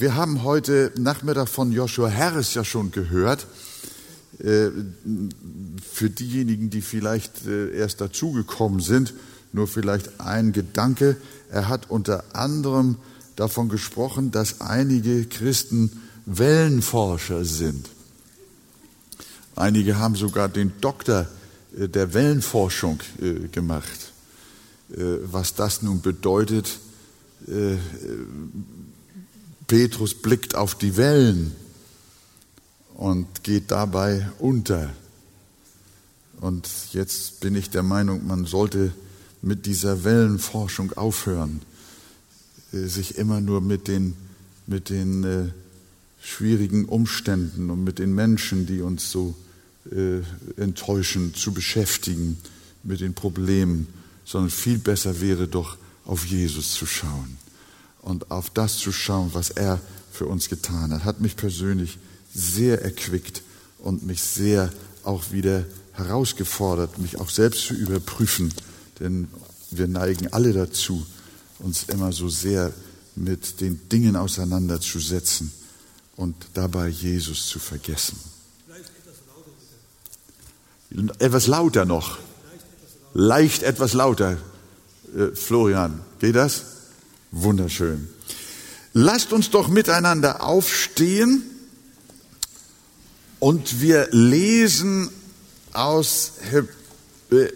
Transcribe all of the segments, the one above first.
Wir haben heute Nachmittag von Joshua Harris ja schon gehört. Äh, für diejenigen, die vielleicht äh, erst dazugekommen sind, nur vielleicht ein Gedanke. Er hat unter anderem davon gesprochen, dass einige Christen Wellenforscher sind. Einige haben sogar den Doktor äh, der Wellenforschung gemacht. Was das nun bedeutet, Petrus blickt auf die Wellen und geht dabei unter. Und jetzt bin ich der Meinung, man sollte mit dieser Wellenforschung aufhören, äh, sich immer nur mit den, mit den äh, schwierigen Umständen und mit den Menschen, die uns so äh, enttäuschen, zu beschäftigen, mit den Problemen, sondern viel besser wäre doch, auf Jesus zu schauen und auf das zu schauen, was er für uns getan hat, hat mich persönlich sehr erquickt und mich sehr auch wieder herausgefordert, mich auch selbst zu überprüfen, denn wir neigen alle dazu, uns immer so sehr mit den Dingen auseinanderzusetzen und dabei Jesus zu vergessen. Etwas lauter noch. Leicht etwas lauter. Äh, Florian, geht das? Wunderschön. Lasst uns doch miteinander aufstehen und wir lesen aus äh,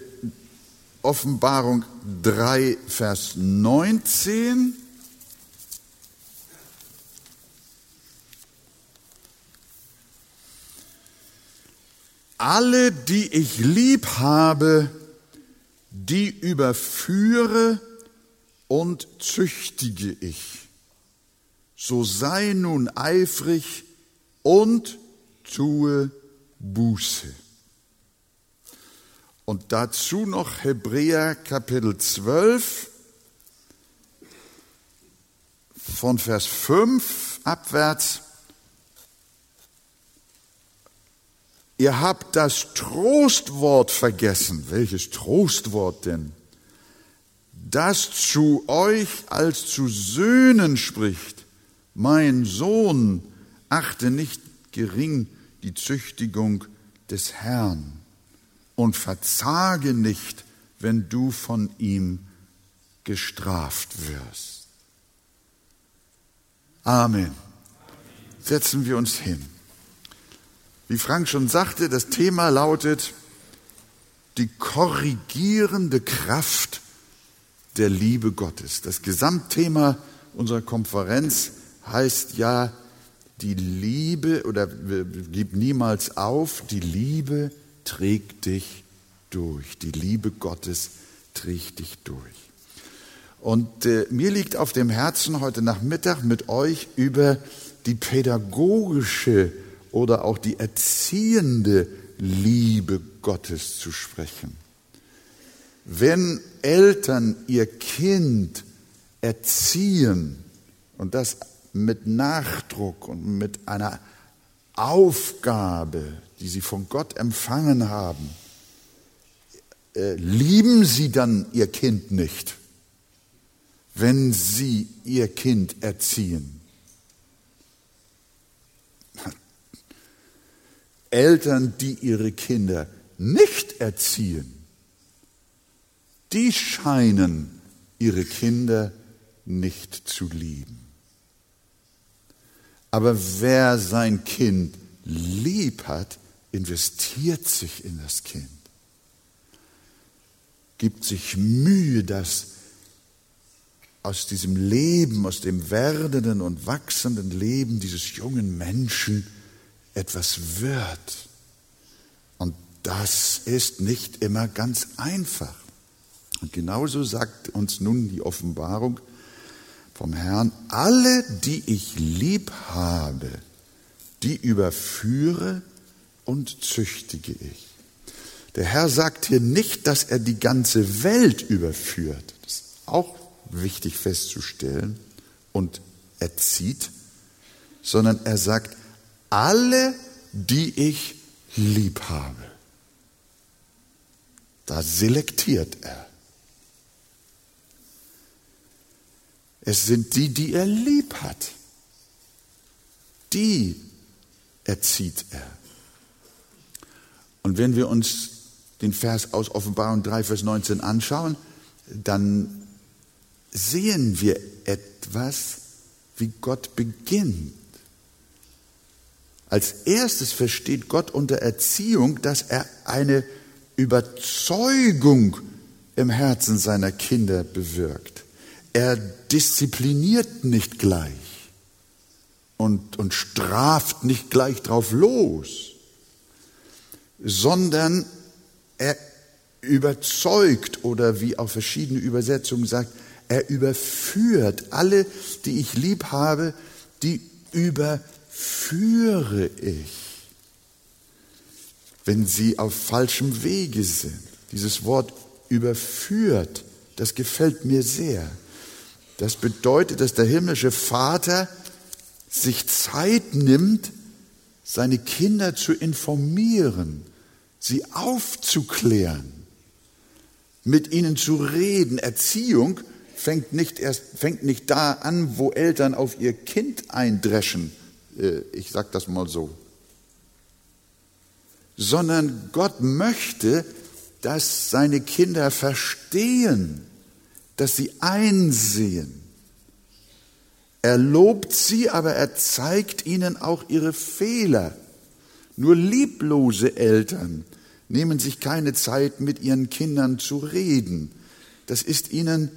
Offenbarung 3, Vers 19. Alle, die ich lieb habe, die überführe und züchtige ich. So sei nun eifrig und tue Buße. Und dazu noch Hebräer Kapitel 12 von Vers 5 abwärts. Ihr habt das Trostwort vergessen. Welches Trostwort denn? Das zu euch als zu Söhnen spricht, mein Sohn, achte nicht gering die Züchtigung des Herrn und verzage nicht, wenn du von ihm gestraft wirst. Amen. Setzen wir uns hin. Wie Frank schon sagte, das Thema lautet die korrigierende Kraft der Liebe Gottes. Das Gesamtthema unserer Konferenz heißt ja, die Liebe oder gib niemals auf, die Liebe trägt dich durch. Die Liebe Gottes trägt dich durch. Und äh, mir liegt auf dem Herzen, heute Nachmittag mit euch über die pädagogische oder auch die erziehende Liebe Gottes zu sprechen. Wenn Eltern ihr Kind erziehen und das mit Nachdruck und mit einer Aufgabe, die sie von Gott empfangen haben, äh, lieben sie dann ihr Kind nicht, wenn sie ihr Kind erziehen. Eltern, die ihre Kinder nicht erziehen, die scheinen ihre Kinder nicht zu lieben. Aber wer sein Kind lieb hat, investiert sich in das Kind, gibt sich Mühe, dass aus diesem Leben, aus dem werdenden und wachsenden Leben dieses jungen Menschen etwas wird. Und das ist nicht immer ganz einfach. Und genauso sagt uns nun die Offenbarung vom Herrn, alle, die ich lieb habe, die überführe und züchtige ich. Der Herr sagt hier nicht, dass er die ganze Welt überführt. Das ist auch wichtig festzustellen und erzieht, sondern er sagt, alle, die ich lieb habe. Da selektiert er. Es sind die, die er lieb hat. die erzieht er. Und wenn wir uns den Vers aus Offenbarung 3, Vers 19 anschauen, dann sehen wir etwas, wie Gott beginnt. Als erstes versteht Gott unter Erziehung, dass er eine Überzeugung im Herzen seiner Kinder bewirkt. Er diszipliniert nicht gleich und, und straft nicht gleich drauf los, sondern er überzeugt oder wie auch verschiedene Übersetzungen sagt, er überführt alle, die ich lieb habe, die überführe ich, wenn sie auf falschem Wege sind. Dieses Wort überführt, das gefällt mir sehr. Das bedeutet, dass der himmlische Vater sich Zeit nimmt, seine Kinder zu informieren, sie aufzuklären, mit ihnen zu reden. Erziehung fängt nicht erst, fängt nicht da an, wo Eltern auf ihr Kind eindreschen. Äh, ich sage das mal so. Sondern Gott möchte, dass seine Kinder verstehen, dass sie einsehen. Er lobt sie, aber er zeigt ihnen auch ihre Fehler. Nur lieblose Eltern nehmen sich keine Zeit, mit ihren Kindern zu reden. Das ist ihnen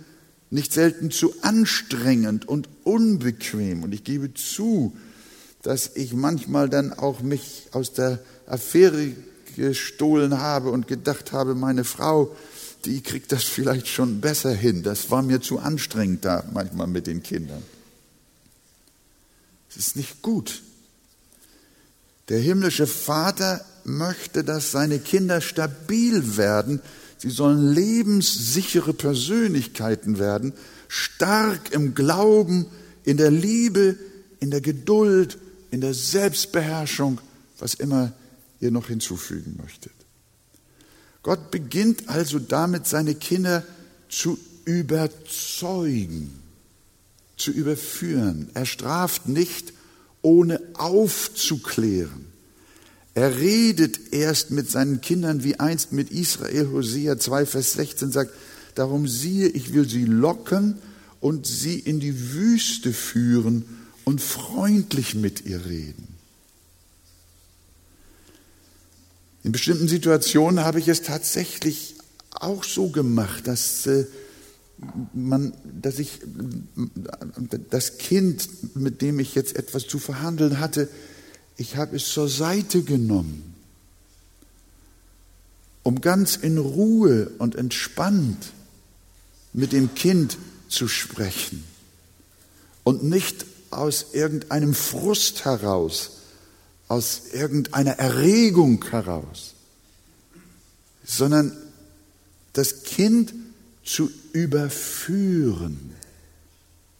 nicht selten zu anstrengend und unbequem. Und ich gebe zu, dass ich manchmal dann auch mich aus der Affäre gestohlen habe und gedacht habe, meine Frau, die kriegt das vielleicht schon besser hin. Das war mir zu anstrengend da manchmal mit den Kindern. Es ist nicht gut. Der himmlische Vater möchte, dass seine Kinder stabil werden. Sie sollen lebenssichere Persönlichkeiten werden, stark im Glauben, in der Liebe, in der Geduld, in der Selbstbeherrschung, was immer ihr noch hinzufügen möchtet. Gott beginnt also damit, seine Kinder zu überzeugen, zu überführen. Er straft nicht, ohne aufzuklären. Er redet erst mit seinen Kindern wie einst mit Israel. Hosea 2, Vers 16 sagt, darum siehe, ich will sie locken und sie in die Wüste führen und freundlich mit ihr reden. In bestimmten Situationen habe ich es tatsächlich auch so gemacht, dass äh, man, dass ich das Kind, mit dem ich jetzt etwas zu verhandeln hatte, ich habe es zur Seite genommen, um ganz in Ruhe und entspannt mit dem Kind zu sprechen und nicht aus irgendeinem Frust heraus, aus irgendeiner Erregung heraus, sondern das Kind zu überführen,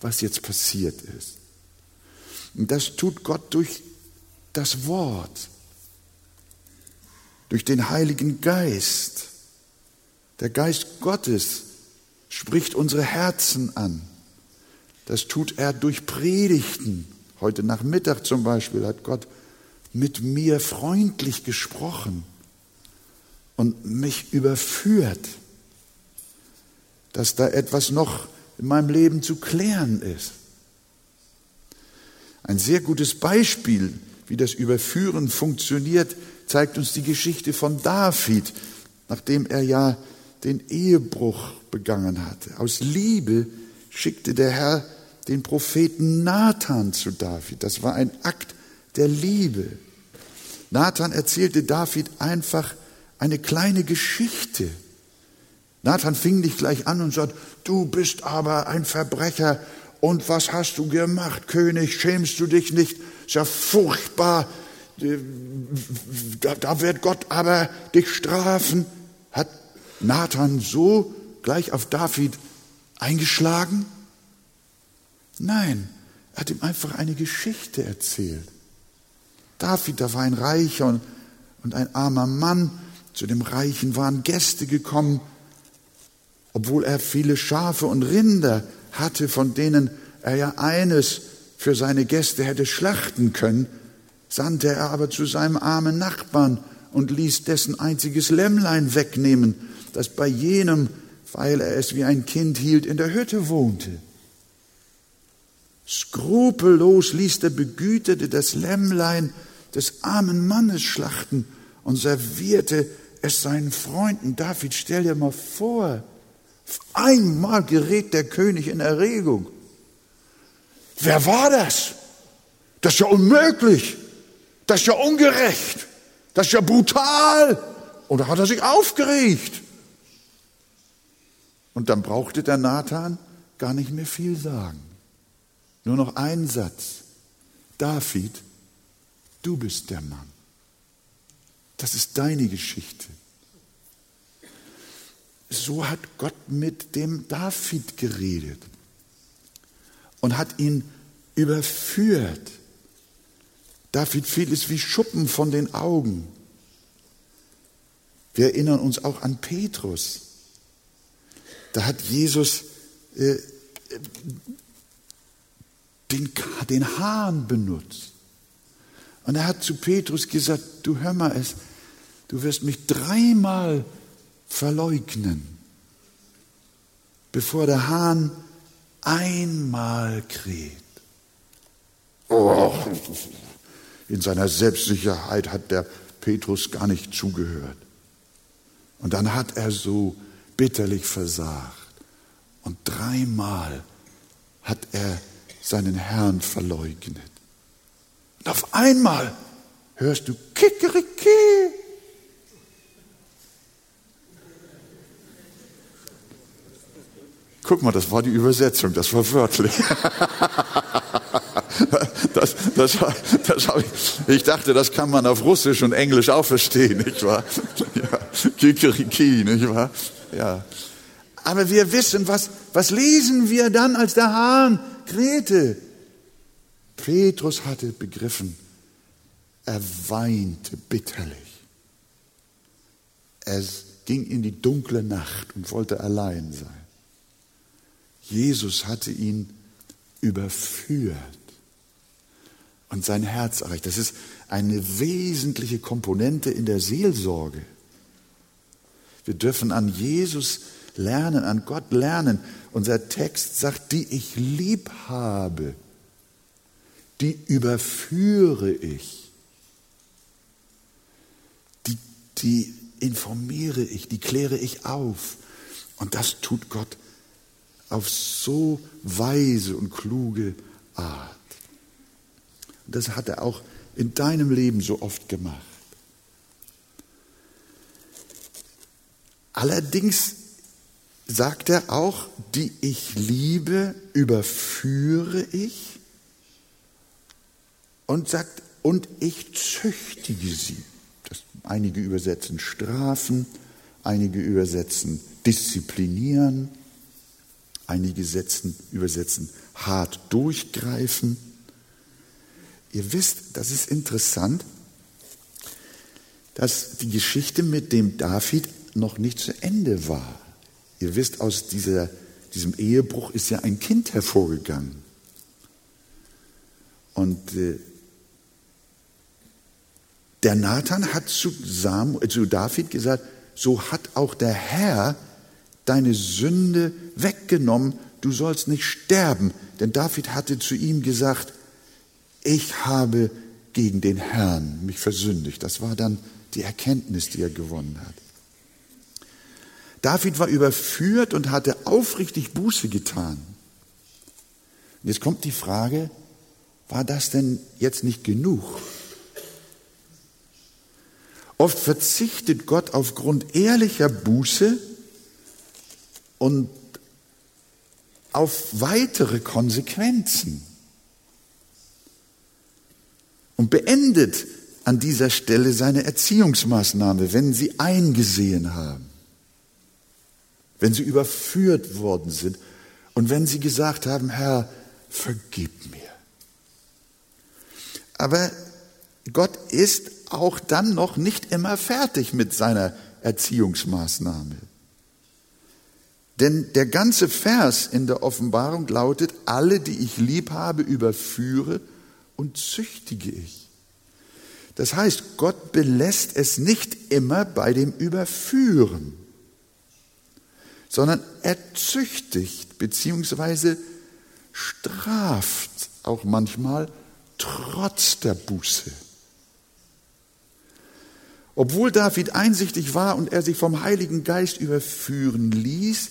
was jetzt passiert ist. Und das tut Gott durch das Wort, durch den Heiligen Geist. Der Geist Gottes spricht unsere Herzen an. Das tut er durch Predigten. Heute Nachmittag zum Beispiel hat Gott mit mir freundlich gesprochen und mich überführt, dass da etwas noch in meinem Leben zu klären ist. Ein sehr gutes Beispiel, wie das Überführen funktioniert, zeigt uns die Geschichte von David, nachdem er ja den Ehebruch begangen hatte. Aus Liebe schickte der Herr den Propheten Nathan zu David. Das war ein Akt der Liebe. Nathan erzählte David einfach eine kleine Geschichte. Nathan fing nicht gleich an und sagt, du bist aber ein Verbrecher und was hast du gemacht, König, schämst du dich nicht? Ist ja furchtbar, da, da wird Gott aber dich strafen. Hat Nathan so gleich auf David eingeschlagen? Nein, er hat ihm einfach eine Geschichte erzählt. David, da war ein Reicher und, und ein armer Mann. Zu dem Reichen waren Gäste gekommen, obwohl er viele Schafe und Rinder hatte, von denen er ja eines für seine Gäste hätte schlachten können, sandte er aber zu seinem armen Nachbarn und ließ dessen einziges Lämmlein wegnehmen, das bei jenem, weil er es wie ein Kind hielt, in der Hütte wohnte. Skrupellos ließ der Begütete das Lämmlein des armen Mannes schlachten und servierte es seinen Freunden. David, stell dir mal vor, einmal gerät der König in Erregung. Wer war das? Das ist ja unmöglich. Das ist ja ungerecht. Das ist ja brutal. Und da hat er sich aufgeregt. Und dann brauchte der Nathan gar nicht mehr viel sagen. Nur noch einen Satz. David, du bist der Mann. Das ist deine Geschichte. So hat Gott mit dem David geredet und hat ihn überführt. David fiel es wie Schuppen von den Augen. Wir erinnern uns auch an Petrus. Da hat Jesus äh, den, den Hahn benutzt. Und er hat zu Petrus gesagt, du hör mal es, du wirst mich dreimal verleugnen, bevor der Hahn einmal kräht. Oh, in seiner Selbstsicherheit hat der Petrus gar nicht zugehört. Und dann hat er so bitterlich versagt. Und dreimal hat er seinen Herrn verleugnet. Und auf einmal hörst du Kikeriki. Guck mal, das war die Übersetzung, das war wörtlich. Das, das, das ich, ich dachte, das kann man auf Russisch und Englisch auch verstehen, nicht wahr? Ja, Kikeriki, nicht wahr? Ja. Aber wir wissen, was, was lesen wir dann, als der Hahn krähte? Petrus hatte begriffen, er weinte bitterlich. Er ging in die dunkle Nacht und wollte allein sein. Jesus hatte ihn überführt und sein Herz erreicht. Das ist eine wesentliche Komponente in der Seelsorge. Wir dürfen an Jesus lernen, an Gott lernen. Unser Text sagt, die ich lieb habe, die überführe ich, die, die informiere ich, die kläre ich auf. Und das tut Gott auf so weise und kluge Art. Und das hat er auch in deinem Leben so oft gemacht. Allerdings sagt er auch, die ich liebe, überführe ich und sagt, und ich züchtige sie. Das, einige übersetzen strafen, einige übersetzen disziplinieren, einige setzen, übersetzen hart durchgreifen. Ihr wisst, das ist interessant, dass die Geschichte mit dem David noch nicht zu Ende war. Ihr wisst, aus dieser, diesem Ehebruch ist ja ein Kind hervorgegangen. Und äh, der Nathan hat zu, Samuel, äh, zu David gesagt, so hat auch der Herr deine Sünde weggenommen, du sollst nicht sterben. Denn David hatte zu ihm gesagt, ich habe gegen den Herrn mich versündigt. Das war dann die Erkenntnis, die er gewonnen hat. David war überführt und hatte aufrichtig Buße getan. Und jetzt kommt die Frage, war das denn jetzt nicht genug? Oft verzichtet Gott aufgrund ehrlicher Buße und auf weitere Konsequenzen und beendet an dieser Stelle seine Erziehungsmaßnahme, wenn sie eingesehen haben wenn sie überführt worden sind und wenn sie gesagt haben, Herr, vergib mir. Aber Gott ist auch dann noch nicht immer fertig mit seiner Erziehungsmaßnahme. Denn der ganze Vers in der Offenbarung lautet, alle, die ich lieb habe, überführe und züchtige ich. Das heißt, Gott belässt es nicht immer bei dem Überführen, sondern er züchtigt bzw. straft auch manchmal trotz der Buße. Obwohl David einsichtig war und er sich vom Heiligen Geist überführen ließ,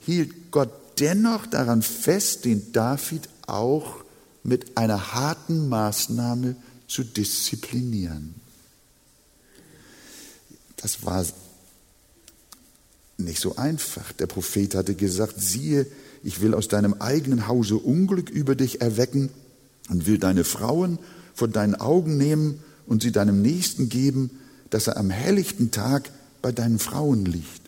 hielt Gott dennoch daran fest, den David auch mit einer harten Maßnahme zu disziplinieren. Das war nicht so einfach. Der Prophet hatte gesagt, siehe, ich will aus deinem eigenen Hause Unglück über dich erwecken und will deine Frauen von deinen Augen nehmen und sie deinem Nächsten geben, dass er am helllichten Tag bei deinen Frauen liegt.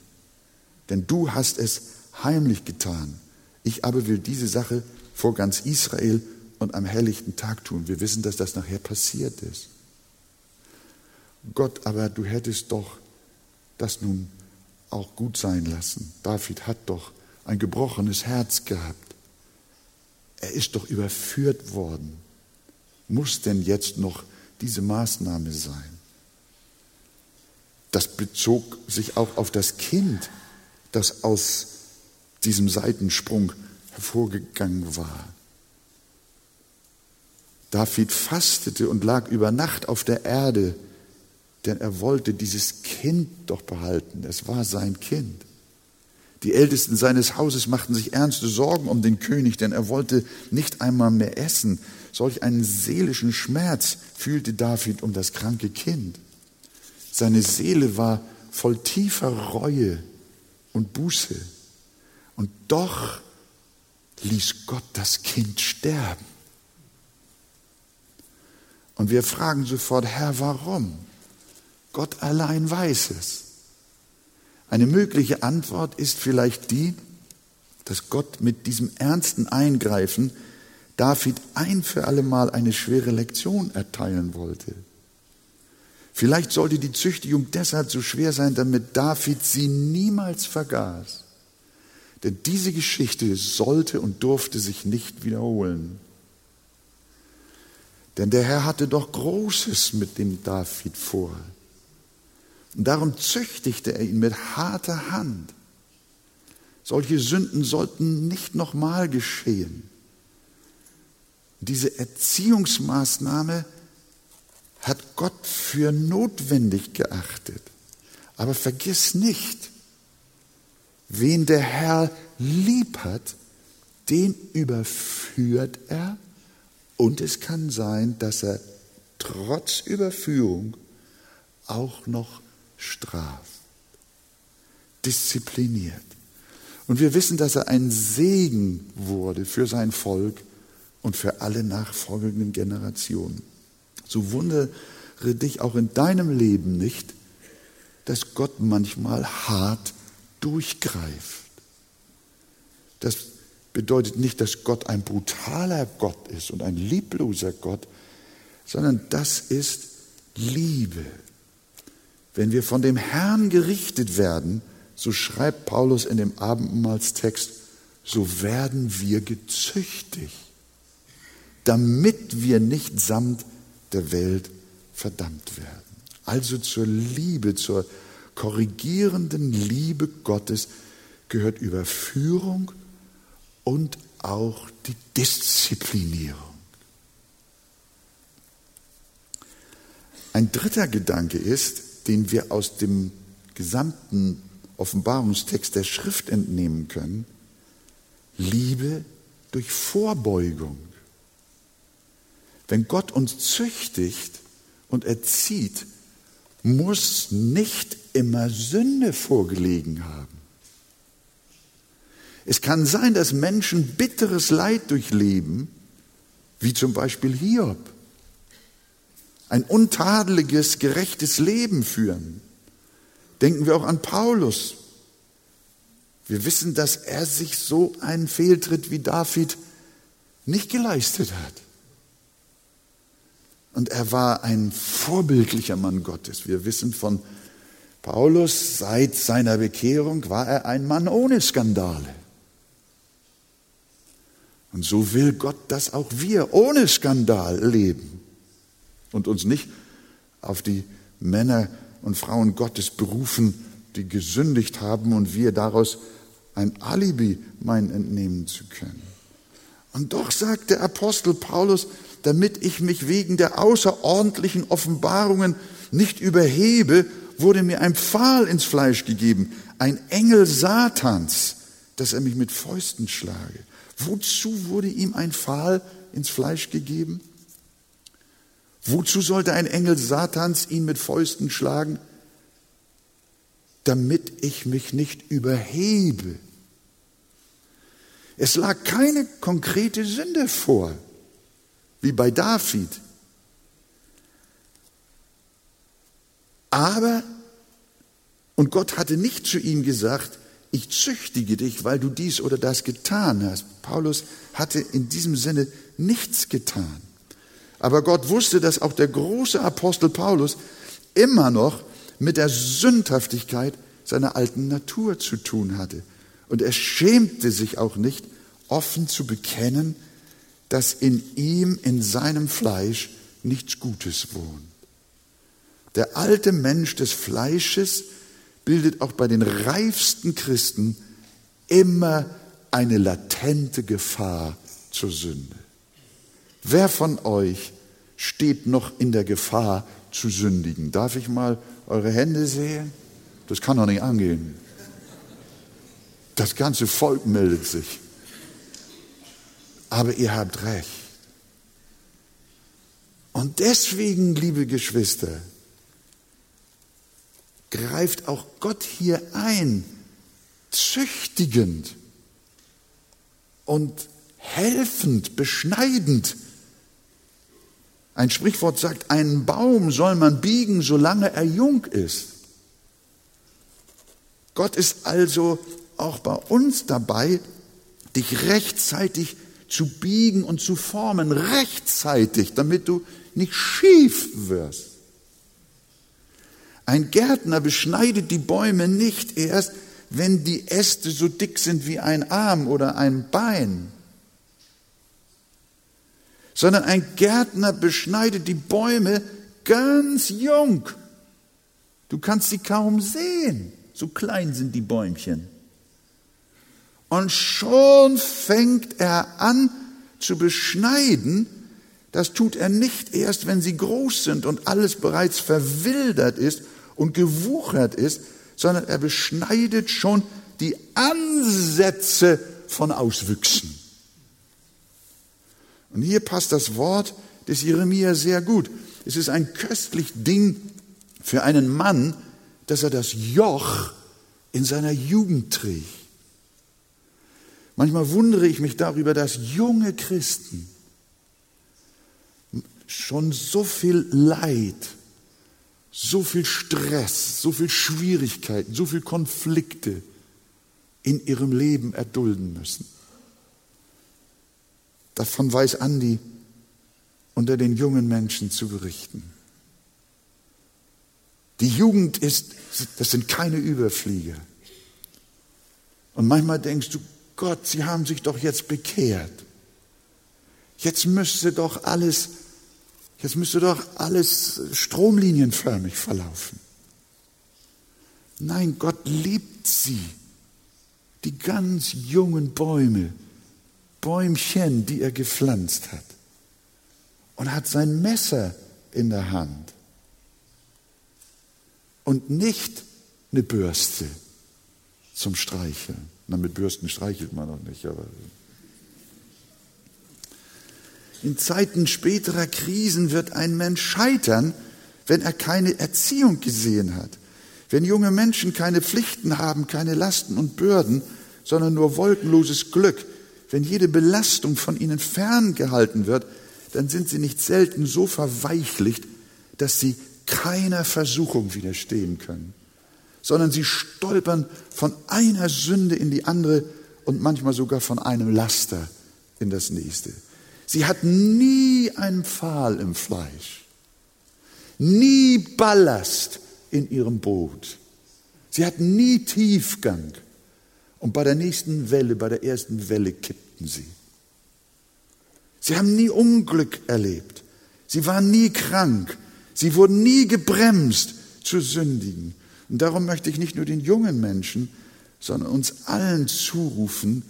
Denn du hast es heimlich getan. Ich aber will diese Sache vor ganz Israel und am helllichten Tag tun. Wir wissen, dass das nachher passiert ist. Gott, aber du hättest doch das nun auch gut sein lassen. David hat doch ein gebrochenes Herz gehabt. Er ist doch überführt worden. Muss denn jetzt noch diese Maßnahme sein? Das bezog sich auch auf das Kind, das aus diesem Seitensprung hervorgegangen war. David fastete und lag über Nacht auf der Erde, denn er wollte dieses Kind doch behalten. Es war sein Kind. Die Ältesten seines Hauses machten sich ernste Sorgen um den König, denn er wollte nicht einmal mehr essen. Solch einen seelischen Schmerz fühlte David um das kranke Kind. Seine Seele war voll tiefer Reue und Buße. Und doch ließ Gott das Kind sterben. Und wir fragen sofort, Herr, warum? Gott allein weiß es. Eine mögliche Antwort ist vielleicht die, dass Gott mit diesem ernsten Eingreifen David ein für allemal eine schwere Lektion erteilen wollte. Vielleicht sollte die Züchtigung deshalb so schwer sein, damit David sie niemals vergaß. Denn diese Geschichte sollte und durfte sich nicht wiederholen. Denn der Herr hatte doch Großes mit dem David vor. Und darum züchtigte er ihn mit harter Hand. Solche Sünden sollten nicht nochmal geschehen. Diese Erziehungsmaßnahme hat Gott für notwendig geachtet. Aber vergiss nicht, wen der Herr lieb hat, den überführt er und es kann sein, dass er trotz Überführung auch noch straft, diszipliniert. Und wir wissen, dass er ein Segen wurde für sein Volk und für alle nachfolgenden Generationen. So wundere dich auch in deinem Leben nicht, dass Gott manchmal hart durchgreift. Das bedeutet nicht, dass Gott ein brutaler Gott ist und ein liebloser Gott, sondern das ist Liebe. Wenn wir von dem Herrn gerichtet werden, so schreibt Paulus in dem Abendmahlstext, so werden wir gezüchtigt, damit wir nicht samt der Welt verdammt werden. Also zur Liebe, zur korrigierenden Liebe Gottes gehört Überführung und auch die Disziplinierung. Ein dritter Gedanke ist, den wir aus dem gesamten Offenbarungstext der Schrift entnehmen können, Liebe durch Vorbeugung. Wenn Gott uns züchtigt und erzieht, muss nicht immer Sünde vorgelegen haben. Es kann sein, dass Menschen bitteres Leid durchleben, wie zum Beispiel Hiob. Ein untadeliges, gerechtes Leben führen. Denken wir auch an Paulus. Wir wissen, dass er sich so einen Fehltritt wie David nicht geleistet hat. Und er war ein vorbildlicher Mann Gottes. Wir wissen von Paulus, seit seiner Bekehrung war er ein Mann ohne Skandale. Und so will Gott, dass auch wir ohne Skandal leben und uns nicht auf die Männer und Frauen Gottes berufen, die gesündigt haben und wir daraus ein Alibi meinen entnehmen zu können. Und doch sagt der Apostel Paulus, damit ich mich wegen der außerordentlichen Offenbarungen nicht überhebe, wurde mir ein Pfahl ins Fleisch gegeben, ein Engel Satans, dass er mich mit Fäusten schlage. Wozu wurde ihm ein Pfahl ins Fleisch gegeben? Wozu sollte ein Engel Satans ihn mit Fäusten schlagen? Damit ich mich nicht überhebe. Es lag keine konkrete Sünde vor, wie bei David. Aber, und Gott hatte nicht zu ihm gesagt, ich züchtige dich, weil du dies oder das getan hast. Paulus hatte in diesem Sinne nichts getan. Aber Gott wusste, dass auch der große Apostel Paulus immer noch mit der Sündhaftigkeit seiner alten Natur zu tun hatte. Und er schämte sich auch nicht, offen zu bekennen, dass in ihm, in seinem Fleisch, nichts Gutes wohnt. Der alte Mensch des Fleisches bildet auch bei den reifsten Christen immer eine latente Gefahr zur Sünde. Wer von euch steht noch in der Gefahr zu sündigen? Darf ich mal eure Hände sehen? Das kann doch nicht angehen. Das ganze Volk meldet sich. Aber ihr habt recht. Und deswegen, liebe Geschwister, greift auch Gott hier ein, züchtigend und helfend, beschneidend. Ein Sprichwort sagt, einen Baum soll man biegen, solange er jung ist. Gott ist also auch bei uns dabei, dich rechtzeitig zu biegen und zu formen, rechtzeitig, damit du nicht schief wirst. Ein Gärtner beschneidet die Bäume nicht erst, wenn die Äste so dick sind wie ein Arm oder ein Bein, sondern ein Gärtner beschneidet die Bäume ganz jung. Du kannst sie kaum sehen, so klein sind die Bäumchen. Und schon fängt er an zu beschneiden, das tut er nicht erst, wenn sie groß sind und alles bereits verwildert ist und gewuchert ist, sondern er beschneidet schon die Ansätze von Auswüchsen. Und hier passt das Wort des Jeremia sehr gut. Es ist ein köstlich Ding für einen Mann, dass er das Joch in seiner Jugend trägt. Manchmal wundere ich mich darüber, dass junge Christen schon so viel Leid so viel Stress, so viel Schwierigkeiten, so viel Konflikte in ihrem Leben erdulden müssen. Davon weiß Andi unter den jungen Menschen zu berichten. Die Jugend ist, das sind keine Überflieger. Und manchmal denkst du, Gott, sie haben sich doch jetzt bekehrt. Jetzt müsste doch alles Jetzt müsste doch alles stromlinienförmig verlaufen. Nein, Gott liebt sie. Die ganz jungen Bäume, Bäumchen, die er gepflanzt hat. Und hat sein Messer in der Hand. Und nicht eine Bürste zum Streicheln. Na, mit Bürsten streichelt man noch nicht, aber in Zeiten späterer Krisen wird ein Mensch scheitern, wenn er keine Erziehung gesehen hat. Wenn junge Menschen keine Pflichten haben, keine Lasten und Bürden, sondern nur wolkenloses Glück, wenn jede Belastung von ihnen ferngehalten wird, dann sind sie nicht selten so verweichlicht, dass sie keiner Versuchung widerstehen können, sondern sie stolpern von einer Sünde in die andere und manchmal sogar von einem Laster in das nächste. Sie hat nie einen Pfahl im Fleisch, nie Ballast in ihrem Boot. Sie hatten nie Tiefgang. Und bei der nächsten Welle, bei der ersten Welle kippten sie. Sie haben nie Unglück erlebt. Sie waren nie krank. Sie wurden nie gebremst zu sündigen. Und darum möchte ich nicht nur den jungen Menschen, sondern uns allen zurufen,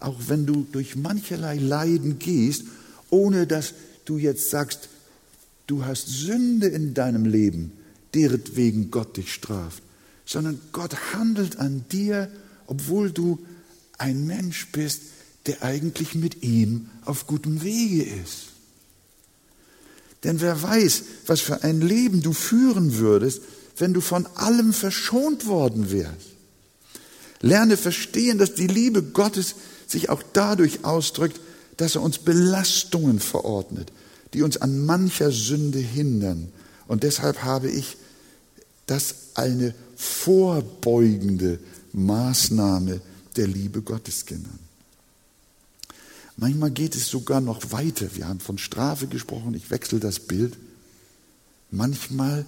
auch wenn du durch mancherlei Leiden gehst, ohne dass du jetzt sagst, du hast Sünde in deinem Leben, deretwegen Gott dich straft, sondern Gott handelt an dir, obwohl du ein Mensch bist, der eigentlich mit ihm auf gutem Wege ist. Denn wer weiß, was für ein Leben du führen würdest, wenn du von allem verschont worden wärst. Lerne verstehen, dass die Liebe Gottes sich auch dadurch ausdrückt, dass er uns Belastungen verordnet, die uns an mancher Sünde hindern. Und deshalb habe ich das eine vorbeugende Maßnahme der Liebe Gottes genannt. Manchmal geht es sogar noch weiter. Wir haben von Strafe gesprochen, ich wechsle das Bild. Manchmal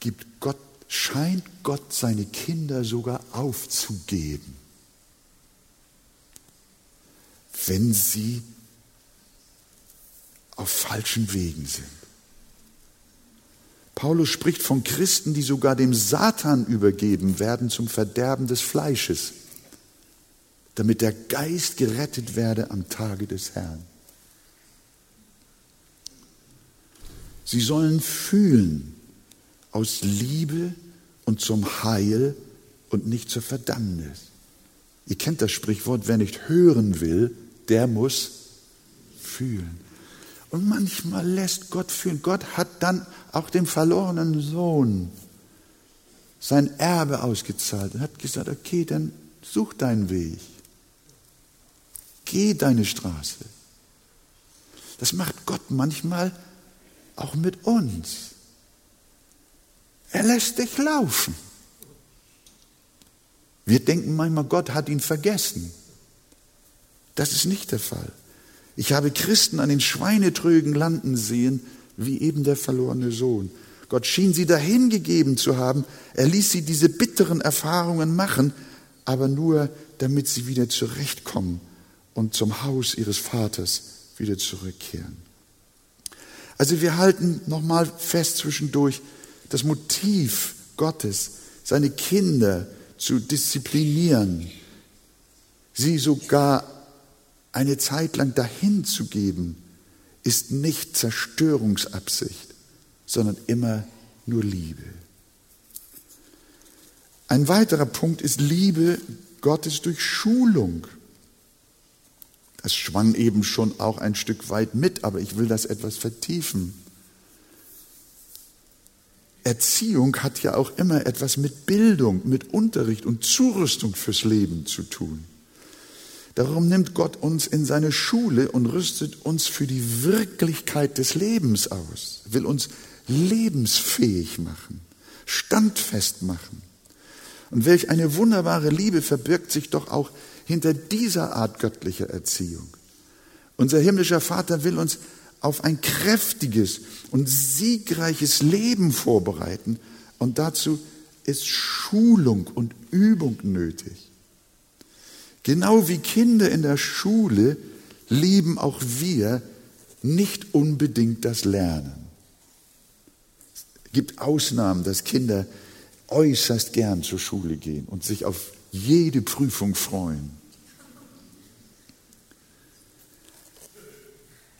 gibt Gott, scheint Gott seine Kinder sogar aufzugeben, wenn sie auf falschen Wegen sind. Paulus spricht von Christen, die sogar dem Satan übergeben werden zum Verderben des Fleisches damit der Geist gerettet werde am Tage des Herrn. Sie sollen fühlen aus Liebe und zum Heil und nicht zur Verdammnis. Ihr kennt das Sprichwort, wer nicht hören will, der muss fühlen. Und manchmal lässt Gott fühlen. Gott hat dann auch dem verlorenen Sohn sein Erbe ausgezahlt und hat gesagt, okay, dann such deinen Weg. Geh deine Straße. Das macht Gott manchmal auch mit uns. Er lässt dich laufen. Wir denken manchmal, Gott hat ihn vergessen. Das ist nicht der Fall. Ich habe Christen an den Schweinetrögen landen sehen, wie eben der verlorene Sohn. Gott schien sie dahingegeben zu haben. Er ließ sie diese bitteren Erfahrungen machen, aber nur, damit sie wieder zurechtkommen und zum Haus ihres Vaters wieder zurückkehren. Also wir halten nochmal fest zwischendurch, das Motiv Gottes, seine Kinder zu disziplinieren, sie sogar eine Zeit lang dahin zu geben, ist nicht Zerstörungsabsicht, sondern immer nur Liebe. Ein weiterer Punkt ist Liebe Gottes durch Schulung. Das schwang eben schon auch ein Stück weit mit, aber ich will das etwas vertiefen. Erziehung hat ja auch immer etwas mit Bildung, mit Unterricht und Zurüstung fürs Leben zu tun. Darum nimmt Gott uns in seine Schule und rüstet uns für die Wirklichkeit des Lebens aus, will uns lebensfähig machen, standfest machen. Und welch eine wunderbare Liebe verbirgt sich doch auch hinter dieser Art göttlicher Erziehung. Unser himmlischer Vater will uns auf ein kräftiges und siegreiches Leben vorbereiten und dazu ist Schulung und Übung nötig. Genau wie Kinder in der Schule lieben auch wir nicht unbedingt das Lernen. Es gibt Ausnahmen, dass Kinder äußerst gern zur Schule gehen und sich auf jede Prüfung freuen.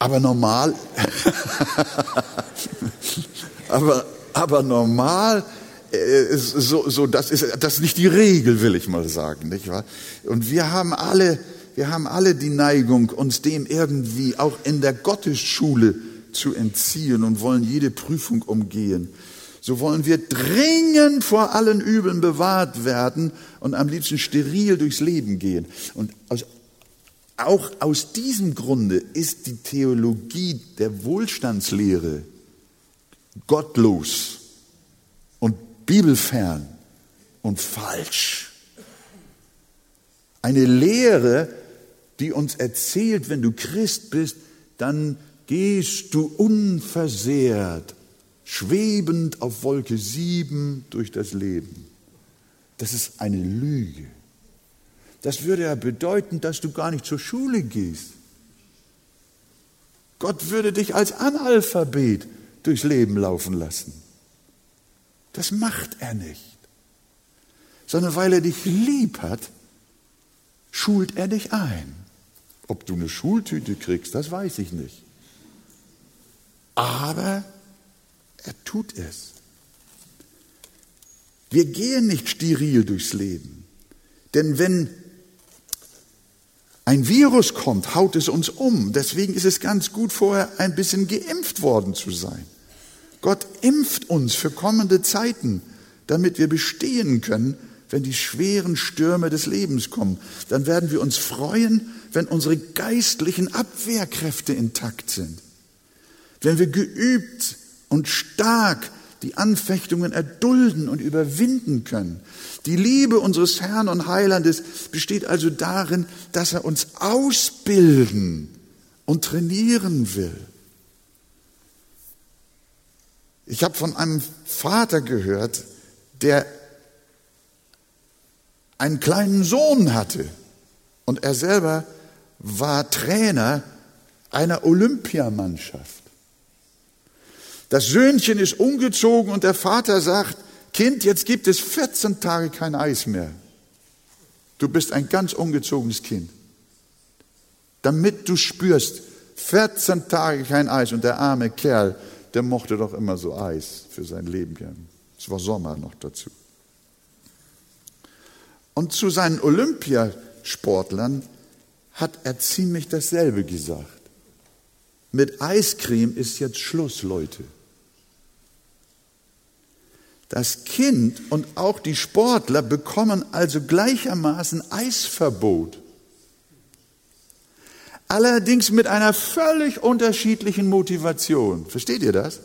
Aber normal, aber, aber normal, äh, so, so, das ist das ist nicht die Regel, will ich mal sagen, nicht wahr? Und wir haben alle, wir haben alle die Neigung, uns dem irgendwie auch in der Gottesschule zu entziehen und wollen jede Prüfung umgehen. So wollen wir dringend vor allen Übeln bewahrt werden und am liebsten steril durchs Leben gehen. Und aus auch aus diesem Grunde ist die Theologie der Wohlstandslehre gottlos und bibelfern und falsch. Eine Lehre, die uns erzählt, wenn du Christ bist, dann gehst du unversehrt, schwebend auf Wolke sieben durch das Leben. Das ist eine Lüge. Das würde ja bedeuten, dass du gar nicht zur Schule gehst. Gott würde dich als Analphabet durchs Leben laufen lassen. Das macht er nicht. Sondern weil er dich lieb hat, schult er dich ein. Ob du eine Schultüte kriegst, das weiß ich nicht. Aber er tut es. Wir gehen nicht steril durchs Leben. Denn wenn ein Virus kommt, haut es uns um. Deswegen ist es ganz gut, vorher ein bisschen geimpft worden zu sein. Gott impft uns für kommende Zeiten, damit wir bestehen können, wenn die schweren Stürme des Lebens kommen. Dann werden wir uns freuen, wenn unsere geistlichen Abwehrkräfte intakt sind. Wenn wir geübt und stark die Anfechtungen erdulden und überwinden können. Die Liebe unseres Herrn und Heilandes besteht also darin, dass er uns ausbilden und trainieren will. Ich habe von einem Vater gehört, der einen kleinen Sohn hatte und er selber war Trainer einer Olympiamannschaft. Das Söhnchen ist umgezogen und der Vater sagt, Kind, jetzt gibt es 14 Tage kein Eis mehr. Du bist ein ganz ungezogenes Kind. Damit du spürst, 14 Tage kein Eis und der arme Kerl, der mochte doch immer so Eis für sein Leben gern. Es war Sommer noch dazu. Und zu seinen Olympiasportlern hat er ziemlich dasselbe gesagt. Mit Eiscreme ist jetzt Schluss, Leute. Das Kind und auch die Sportler bekommen also gleichermaßen Eisverbot. Allerdings mit einer völlig unterschiedlichen Motivation. Versteht ihr das?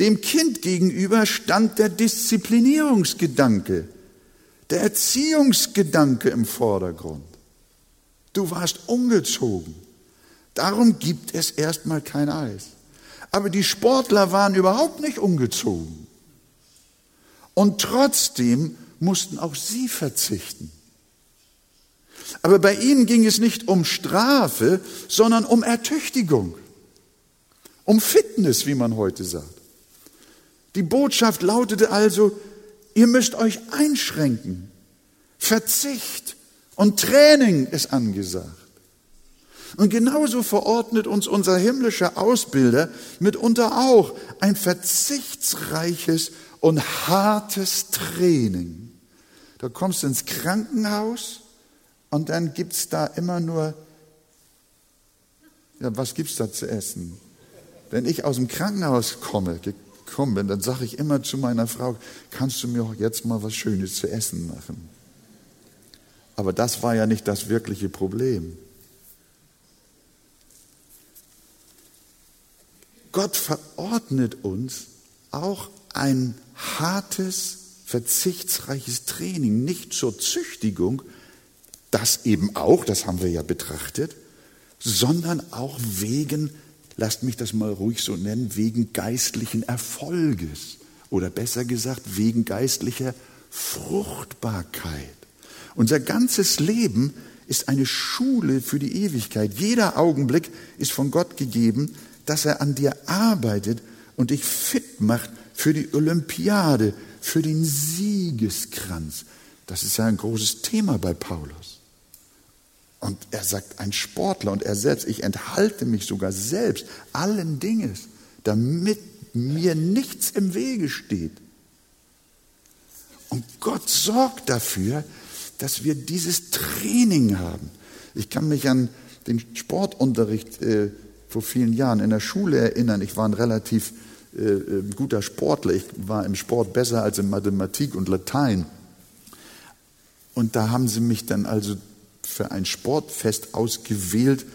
Dem Kind gegenüber stand der Disziplinierungsgedanke, der Erziehungsgedanke im Vordergrund. Du warst ungezogen. Darum gibt es erstmal kein Eis. Aber die Sportler waren überhaupt nicht umgezogen. Und trotzdem mussten auch sie verzichten. Aber bei ihnen ging es nicht um Strafe, sondern um Ertüchtigung, um Fitness, wie man heute sagt. Die Botschaft lautete also, ihr müsst euch einschränken. Verzicht und Training ist angesagt. Und genauso verordnet uns unser himmlischer Ausbilder mitunter auch ein verzichtsreiches und hartes Training. Da kommst du ins Krankenhaus und dann gibt's da immer nur, ja, was gibt's da zu essen? Wenn ich aus dem Krankenhaus komme, gekommen bin, dann sage ich immer zu meiner Frau, kannst du mir jetzt mal was Schönes zu essen machen? Aber das war ja nicht das wirkliche Problem. Gott verordnet uns auch ein hartes, verzichtsreiches Training, nicht zur Züchtigung, das eben auch, das haben wir ja betrachtet, sondern auch wegen, lasst mich das mal ruhig so nennen, wegen geistlichen Erfolges oder besser gesagt wegen geistlicher Fruchtbarkeit. Unser ganzes Leben ist eine Schule für die Ewigkeit. Jeder Augenblick ist von Gott gegeben, dass er an dir arbeitet und dich fit macht für die Olympiade, für den Siegeskranz. Das ist ja ein großes Thema bei Paulus. Und er sagt, ein Sportler und er selbst, ich enthalte mich sogar selbst allen Dinges, damit mir nichts im Wege steht. Und Gott sorgt dafür, dass wir dieses Training haben. Ich kann mich an den Sportunterricht äh, vor vielen Jahren in der Schule erinnern. Ich war ein relativ äh, äh, guter Sportler. Ich war im Sport besser als in Mathematik und Latein. Und da haben sie mich dann also für ein Sportfest ausgewählt.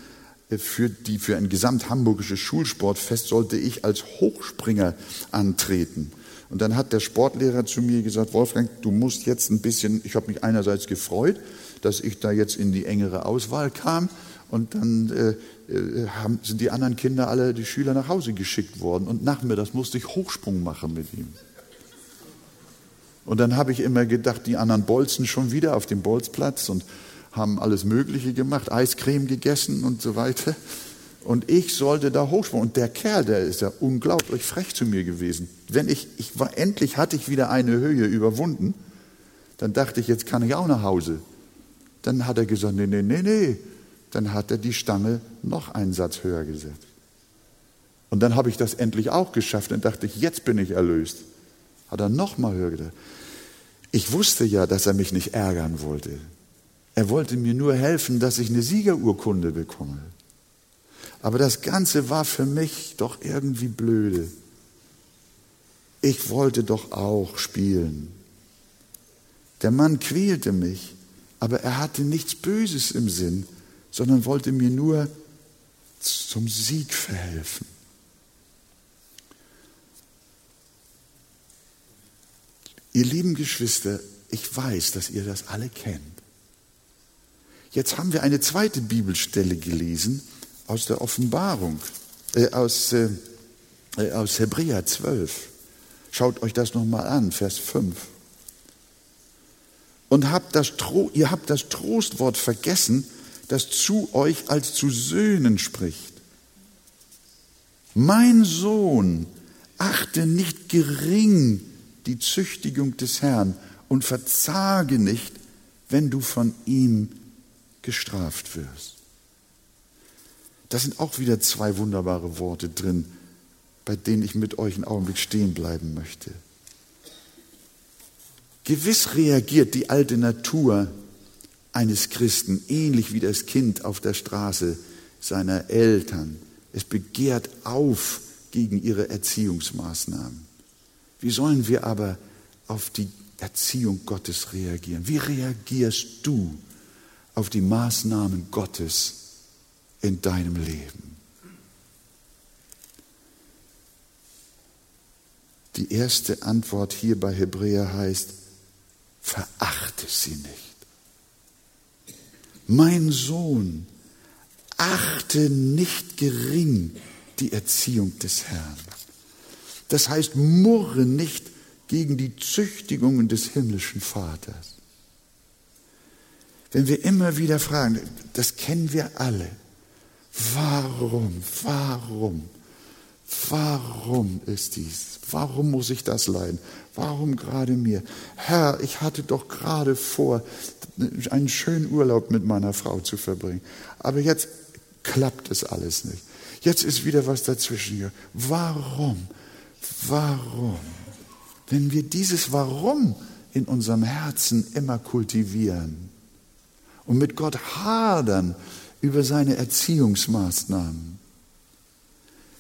Äh, für, die, für ein gesamthamburgisches Schulsportfest sollte ich als Hochspringer antreten. Und dann hat der Sportlehrer zu mir gesagt, Wolfgang, du musst jetzt ein bisschen, ich habe mich einerseits gefreut, dass ich da jetzt in die engere Auswahl kam und dann äh, haben, sind die anderen Kinder alle, die Schüler nach Hause geschickt worden. Und nachmittags musste ich Hochsprung machen mit ihm. Und dann habe ich immer gedacht, die anderen bolzen schon wieder auf dem Bolzplatz und haben alles Mögliche gemacht, Eiscreme gegessen und so weiter. Und ich sollte da hochspringen. Und der Kerl, der ist ja unglaublich frech zu mir gewesen. Wenn ich, ich war, endlich hatte ich wieder eine Höhe überwunden, dann dachte ich, jetzt kann ich auch nach Hause. Dann hat er gesagt, nee, nee, nee, nee. Dann hat er die Stange noch einen Satz höher gesetzt. Und dann habe ich das endlich auch geschafft und dachte ich, jetzt bin ich erlöst. Hat er noch mal höher gedacht. Ich wusste ja, dass er mich nicht ärgern wollte. Er wollte mir nur helfen, dass ich eine Siegerurkunde bekomme. Aber das Ganze war für mich doch irgendwie blöde. Ich wollte doch auch spielen. Der Mann quälte mich, aber er hatte nichts Böses im Sinn, sondern wollte mir nur zum Sieg verhelfen. Ihr lieben Geschwister, ich weiß, dass ihr das alle kennt. Jetzt haben wir eine zweite Bibelstelle gelesen aus der Offenbarung, äh, aus, äh, äh aus Hebräer 12. Schaut euch das nochmal an, Vers 5. Und habt das, ihr habt das Trostwort vergessen, das zu euch als zu Söhnen spricht. Mein Sohn, achte nicht gering die Züchtigung des Herrn und verzage nicht, wenn du von ihm gestraft wirst. Da sind auch wieder zwei wunderbare Worte drin, bei denen ich mit euch einen Augenblick stehen bleiben möchte. Gewiss reagiert die alte Natur eines Christen ähnlich wie das Kind auf der Straße seiner Eltern. Es begehrt auf gegen ihre Erziehungsmaßnahmen. Wie sollen wir aber auf die Erziehung Gottes reagieren? Wie reagierst du auf die Maßnahmen Gottes in deinem Leben? Die erste Antwort hier bei Hebräer heißt, verachte sie nicht. Mein Sohn, achte nicht gering die Erziehung des Herrn. Das heißt, murre nicht gegen die Züchtigungen des himmlischen Vaters. Wenn wir immer wieder fragen, das kennen wir alle, warum, warum, warum ist dies? Warum muss ich das leiden? Warum gerade mir? Herr, ich hatte doch gerade vor, einen schönen Urlaub mit meiner Frau zu verbringen. Aber jetzt klappt es alles nicht. Jetzt ist wieder was dazwischen. Warum? Warum? Wenn wir dieses Warum in unserem Herzen immer kultivieren und mit Gott hadern über seine Erziehungsmaßnahmen,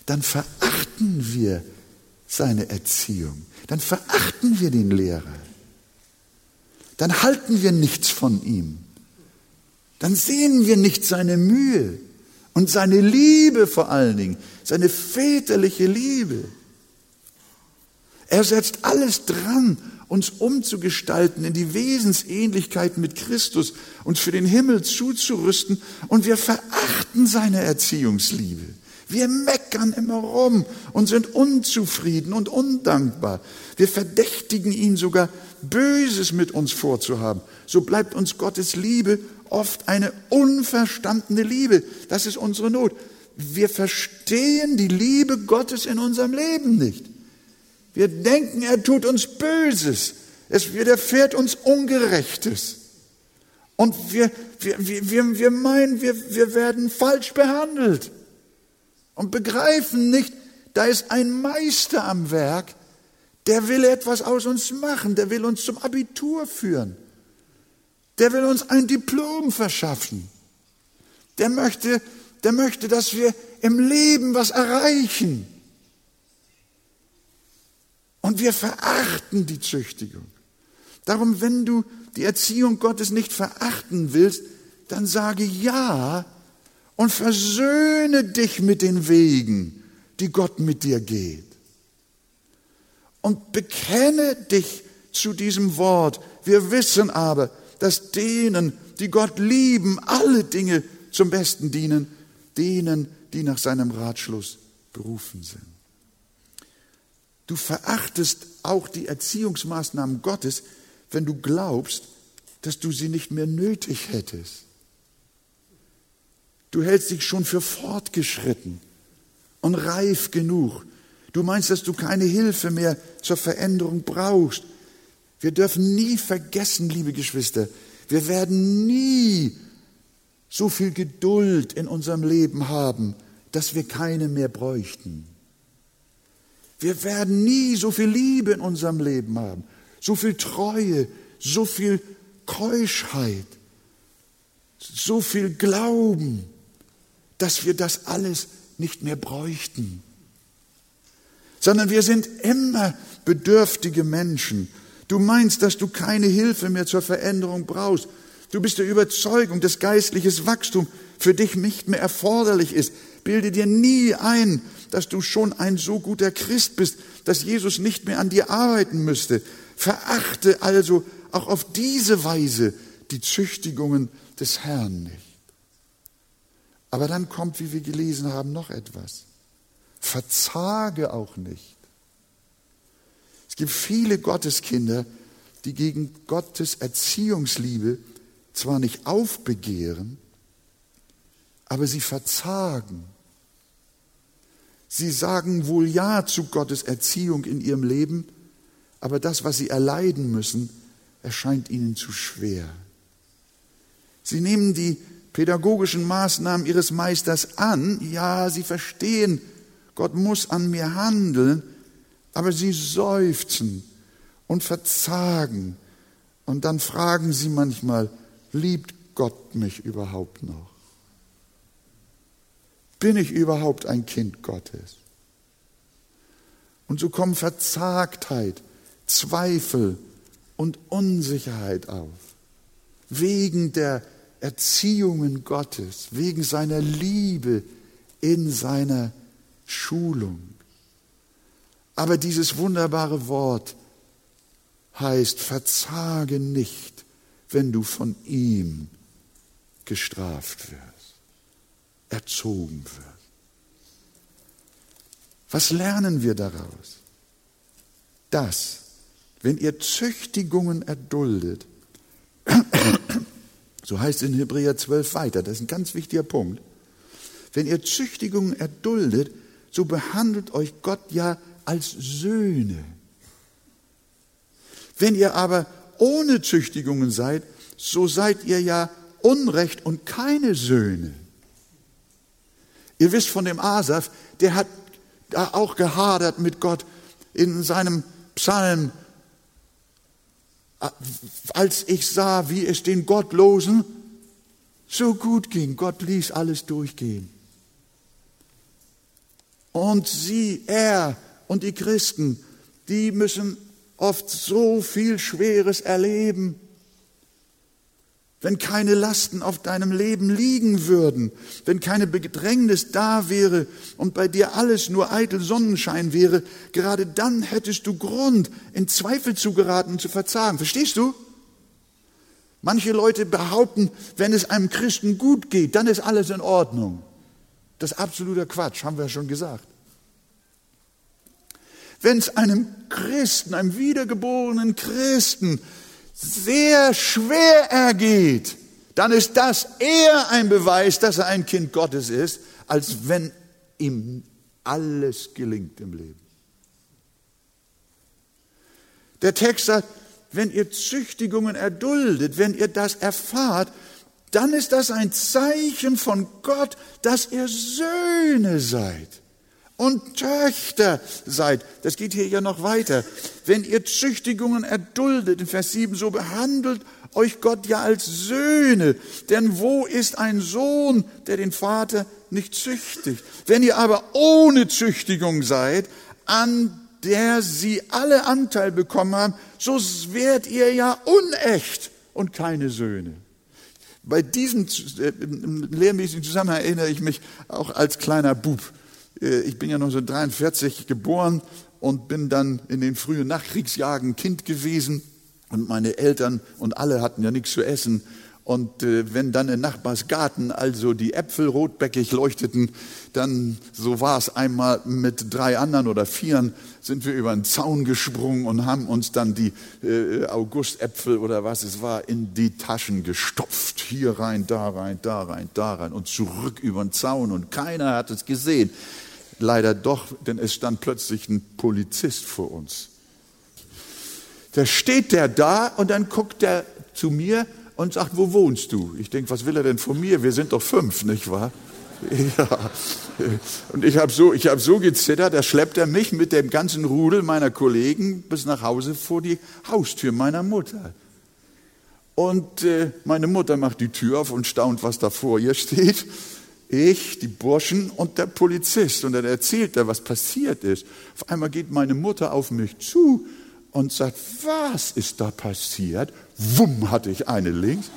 dann verachten wir seine Erziehung, dann verachten wir den Lehrer, dann halten wir nichts von ihm, dann sehen wir nicht seine Mühe und seine Liebe vor allen Dingen, seine väterliche Liebe. Er setzt alles dran, uns umzugestalten in die Wesensähnlichkeit mit Christus, uns für den Himmel zuzurüsten und wir verachten seine Erziehungsliebe. Wir meckern immer rum und sind unzufrieden und undankbar. Wir verdächtigen ihn sogar, Böses mit uns vorzuhaben. So bleibt uns Gottes Liebe oft eine unverstandene Liebe. Das ist unsere Not. Wir verstehen die Liebe Gottes in unserem Leben nicht. Wir denken, er tut uns Böses. Es widerfährt uns Ungerechtes. Und wir, wir, wir, wir meinen, wir, wir werden falsch behandelt. Und begreifen nicht, da ist ein Meister am Werk, der will etwas aus uns machen, der will uns zum Abitur führen. Der will uns ein Diplom verschaffen. Der möchte, der möchte, dass wir im Leben was erreichen. Und wir verachten die Züchtigung. Darum, wenn du die Erziehung Gottes nicht verachten willst, dann sage ja und versöhne dich mit den Wegen, die Gott mit dir geht. Und bekenne dich zu diesem Wort. Wir wissen aber, dass denen, die Gott lieben, alle Dinge zum Besten dienen, denen, die nach seinem Ratschluss berufen sind. Du verachtest auch die Erziehungsmaßnahmen Gottes, wenn du glaubst, dass du sie nicht mehr nötig hättest. Du hältst dich schon für fortgeschritten und reif genug. Du meinst, dass du keine Hilfe mehr zur Veränderung brauchst. Wir dürfen nie vergessen, liebe Geschwister, wir werden nie so viel Geduld in unserem Leben haben, dass wir keine mehr bräuchten. Wir werden nie so viel Liebe in unserem Leben haben, so viel Treue, so viel Keuschheit, so viel Glauben, dass wir das alles nicht mehr bräuchten, sondern wir sind immer bedürftige Menschen. Du meinst, dass du keine Hilfe mehr zur Veränderung brauchst. Du bist der Überzeugung, dass geistliches Wachstum für dich nicht mehr erforderlich ist. Bilde dir nie ein, dass du schon ein so guter Christ bist, dass Jesus nicht mehr an dir arbeiten müsste. Verachte also auch auf diese Weise die Züchtigungen des Herrn nicht. Aber dann kommt, wie wir gelesen haben, noch etwas. Verzage auch nicht. Es gibt viele Gotteskinder, die gegen Gottes Erziehungsliebe zwar nicht aufbegehren, aber sie verzagen. Sie sagen wohl Ja zu Gottes Erziehung in ihrem Leben, aber das, was sie erleiden müssen, erscheint ihnen zu schwer. Sie nehmen die pädagogischen Maßnahmen ihres Meisters an. Ja, sie verstehen, Gott muss an mir handeln, aber sie seufzen und verzagen. Und dann fragen sie manchmal, liebt Gott mich überhaupt noch? Bin ich überhaupt ein Kind Gottes? Und so kommen Verzagtheit, Zweifel und Unsicherheit auf, wegen der Erziehungen Gottes, wegen seiner Liebe in seiner Schulung. Aber dieses wunderbare Wort heißt, verzage nicht, wenn du von ihm gestraft wirst, erzogen wirst. Was lernen wir daraus? Dass, wenn ihr Züchtigungen erduldet, so heißt es in Hebräer 12 weiter, das ist ein ganz wichtiger Punkt. Wenn ihr Züchtigungen erduldet, so behandelt euch Gott ja als Söhne. Wenn ihr aber ohne Züchtigungen seid, so seid ihr ja Unrecht und keine Söhne. Ihr wisst von dem Asaf, der hat da auch gehadert mit Gott in seinem Psalm als ich sah, wie es den Gottlosen so gut ging. Gott ließ alles durchgehen. Und sie, er und die Christen, die müssen oft so viel Schweres erleben wenn keine Lasten auf deinem Leben liegen würden, wenn keine Bedrängnis da wäre und bei dir alles nur eitel Sonnenschein wäre, gerade dann hättest du Grund, in Zweifel zu geraten und zu verzagen. Verstehst du? Manche Leute behaupten, wenn es einem Christen gut geht, dann ist alles in Ordnung. Das ist absoluter Quatsch, haben wir schon gesagt. Wenn es einem Christen, einem wiedergeborenen Christen sehr schwer ergeht, dann ist das eher ein Beweis, dass er ein Kind Gottes ist, als wenn ihm alles gelingt im Leben. Der Text sagt, wenn ihr Züchtigungen erduldet, wenn ihr das erfahrt, dann ist das ein Zeichen von Gott, dass ihr Söhne seid und Töchter seid. Das geht hier ja noch weiter. Wenn ihr Züchtigungen erduldet, in Vers 7, so behandelt euch Gott ja als Söhne. Denn wo ist ein Sohn, der den Vater nicht züchtigt? Wenn ihr aber ohne Züchtigung seid, an der sie alle Anteil bekommen haben, so werdet ihr ja unecht und keine Söhne. Bei diesem äh, lehrmäßigen Zusammenhang erinnere ich mich auch als kleiner Bub. Äh, ich bin ja 1943 geboren und bin dann in den frühen Nachkriegsjahren Kind gewesen und meine Eltern und alle hatten ja nichts zu essen Und äh, wenn dann in Nachbarsgarten also die Äpfel rotbäckig leuchteten, dann, so war es einmal mit drei anderen oder vieren, sind wir über den Zaun gesprungen und haben uns dann die äh, Augustäpfel oder was es war in die Taschen gestopft. Hier rein, da rein, da rein, da rein und zurück über den Zaun und keiner hat es gesehen. Leider doch, denn es stand plötzlich ein Polizist vor uns. Da steht der da und dann guckt er zu mir und sagt, wo wohnst du? Ich denke, was will er denn von mir? Wir sind doch fünf, nicht wahr? Ja. Und ich habe so, hab so gezittert, da schleppt er mich mit dem ganzen Rudel meiner Kollegen bis nach Hause vor die Haustür meiner Mutter. Und äh, meine Mutter macht die Tür auf und staunt, was da vor ihr steht. Ich, die Burschen und der Polizist. Und dann erzählt er, was passiert ist. Auf einmal geht meine Mutter auf mich zu und sagt, was ist da passiert? Wumm, hatte ich eine links.